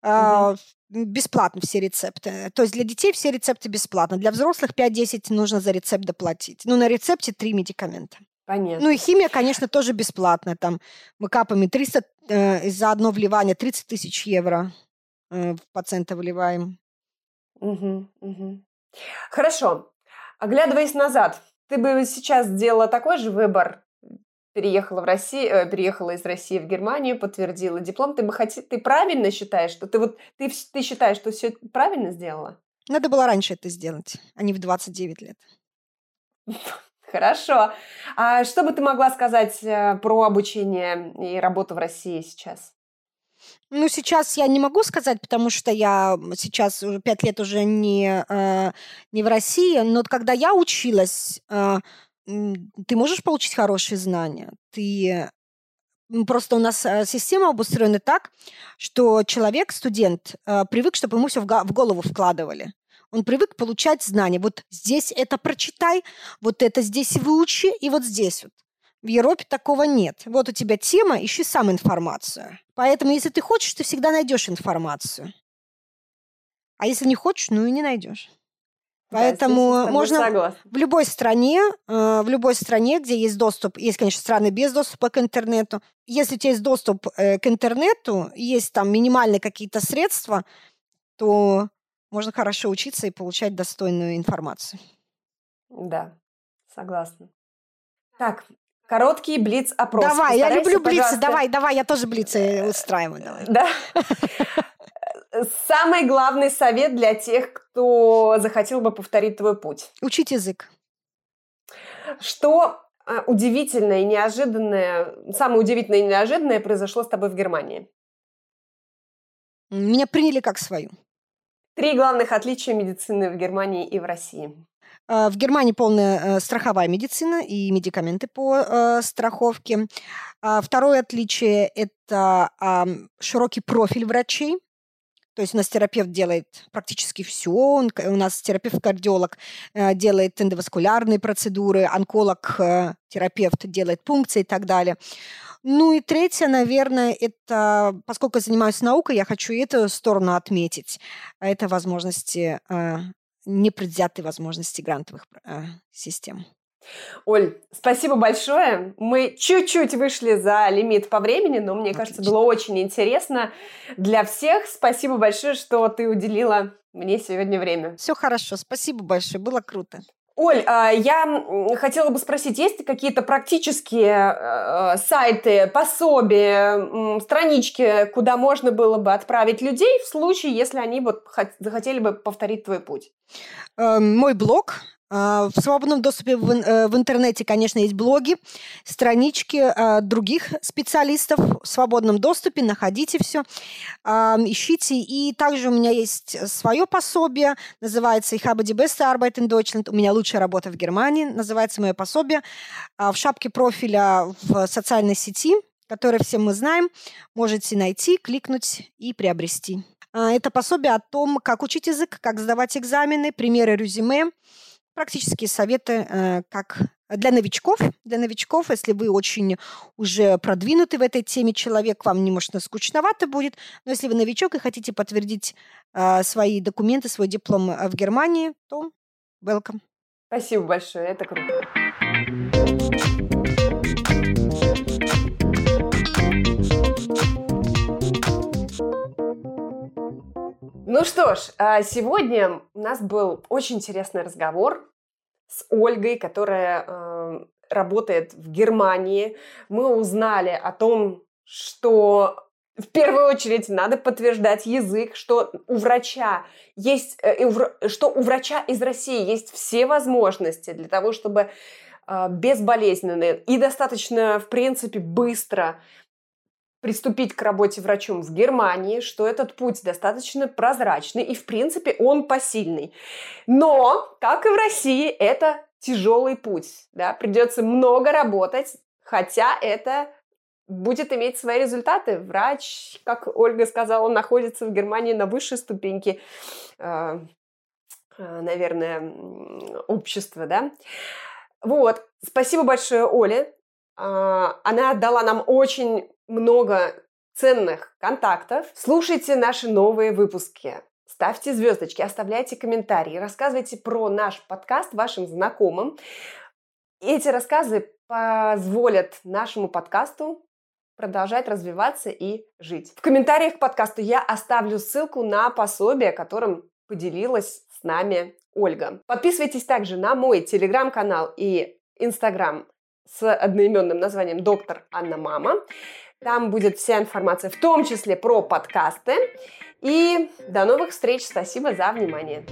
Угу бесплатно все рецепты. То есть для детей все рецепты бесплатно. Для взрослых 5-10 нужно за рецепт доплатить. Ну, на рецепте три медикамента. Понятно. Ну и химия, конечно, тоже бесплатная. Там мы капаем 300 э, за одно вливание 30 тысяч евро э, в пациента выливаем. Угу, угу. Хорошо. Оглядываясь назад, ты бы сейчас сделала такой же выбор? Переехала в Россию, э, переехала из России в Германию, подтвердила диплом. Ты бы хотел, ты правильно считаешь, что ты вот ты, ты считаешь, что все правильно сделала? Надо было раньше это сделать, а не в 29 лет. Хорошо. А что бы ты могла сказать э, про обучение и работу в России сейчас? Ну, сейчас я не могу сказать, потому что я сейчас уже пять лет уже не, э, не в России, но когда я училась, ты можешь получить хорошие знания. Ты Просто у нас система обустроена так, что человек, студент, привык, чтобы ему все в голову вкладывали. Он привык получать знания. Вот здесь это прочитай, вот это здесь выучи, и вот здесь вот. В Европе такого нет. Вот у тебя тема, ищи сам информацию. Поэтому, если ты хочешь, ты всегда найдешь информацию. А если не хочешь, ну и не найдешь. Поэтому да, можно в любой стране, э, в любой стране, где есть доступ, есть, конечно, страны без доступа к интернету. Если у тебя есть доступ э, к интернету, есть там минимальные какие-то средства, то можно хорошо учиться и получать достойную информацию. Да, согласна. Так, короткий блиц-опрос. Давай, я люблю блицы, давай, давай, я тоже блицы устраиваю. Давай. Да. Самый главный совет для тех, кто захотел бы повторить твой путь. Учить язык. Что э, удивительное и неожиданное, самое удивительное и неожиданное произошло с тобой в Германии? Меня приняли как свою. Три главных отличия медицины в Германии и в России. А, в Германии полная э, страховая медицина и медикаменты по э, страховке. А, второе отличие – это широкий профиль врачей. То есть у нас терапевт делает практически все. Он, у нас терапевт-кардиолог э, делает эндоваскулярные процедуры, онколог-терапевт делает пункции и так далее. Ну и третье, наверное, это, поскольку я занимаюсь наукой, я хочу эту сторону отметить. А это возможности, э, непредвзятые возможности грантовых э, систем. Оль, спасибо большое. Мы чуть-чуть вышли за лимит по времени, но мне кажется, было очень интересно для всех. Спасибо большое, что ты уделила мне сегодня время. Все хорошо, спасибо большое, было круто. Оль, а, я хотела бы спросить, есть ли какие-то практические э, сайты, пособия, странички, куда можно было бы отправить людей в случае, если они вот захотели бы повторить твой путь? Эм, мой блог в свободном доступе в, э, в интернете, конечно, есть блоги, странички а, других специалистов в свободном доступе, находите все, а, ищите. И также у меня есть свое пособие, называется «Ich habe die beste Arbeit in Deutschland», у меня лучшая работа в Германии, называется мое пособие. В шапке профиля в социальной сети, которую все мы знаем, можете найти, кликнуть и приобрести. Это пособие о том, как учить язык, как сдавать экзамены, примеры резюме, практические советы, э, как для новичков. Для новичков, если вы очень уже продвинутый в этой теме человек, вам немножко скучновато будет. Но если вы новичок и хотите подтвердить э, свои документы, свой диплом э, в Германии, то welcome. Спасибо большое, это круто. Ну что ж, а сегодня у нас был очень интересный разговор с Ольгой, которая э, работает в Германии. Мы узнали о том, что в первую очередь надо подтверждать язык, что у врача есть, э, что у врача из России есть все возможности для того, чтобы э, безболезненно и достаточно, в принципе, быстро приступить к работе врачом в Германии, что этот путь достаточно прозрачный и, в принципе, он посильный. Но, как и в России, это тяжелый путь. Да? Придется много работать, хотя это будет иметь свои результаты. Врач, как Ольга сказала, находится в Германии на высшей ступеньке, э, э, наверное, общества. Да? Вот. Спасибо большое Оле. А, она дала нам очень много ценных контактов. Слушайте наши новые выпуски. Ставьте звездочки, оставляйте комментарии, рассказывайте про наш подкаст вашим знакомым. Эти рассказы позволят нашему подкасту продолжать развиваться и жить. В комментариях к подкасту я оставлю ссылку на пособие, которым поделилась с нами Ольга. Подписывайтесь также на мой телеграм-канал и инстаграм с одноименным названием «Доктор Анна Мама». Там будет вся информация, в том числе про подкасты. И до новых встреч. Спасибо за внимание.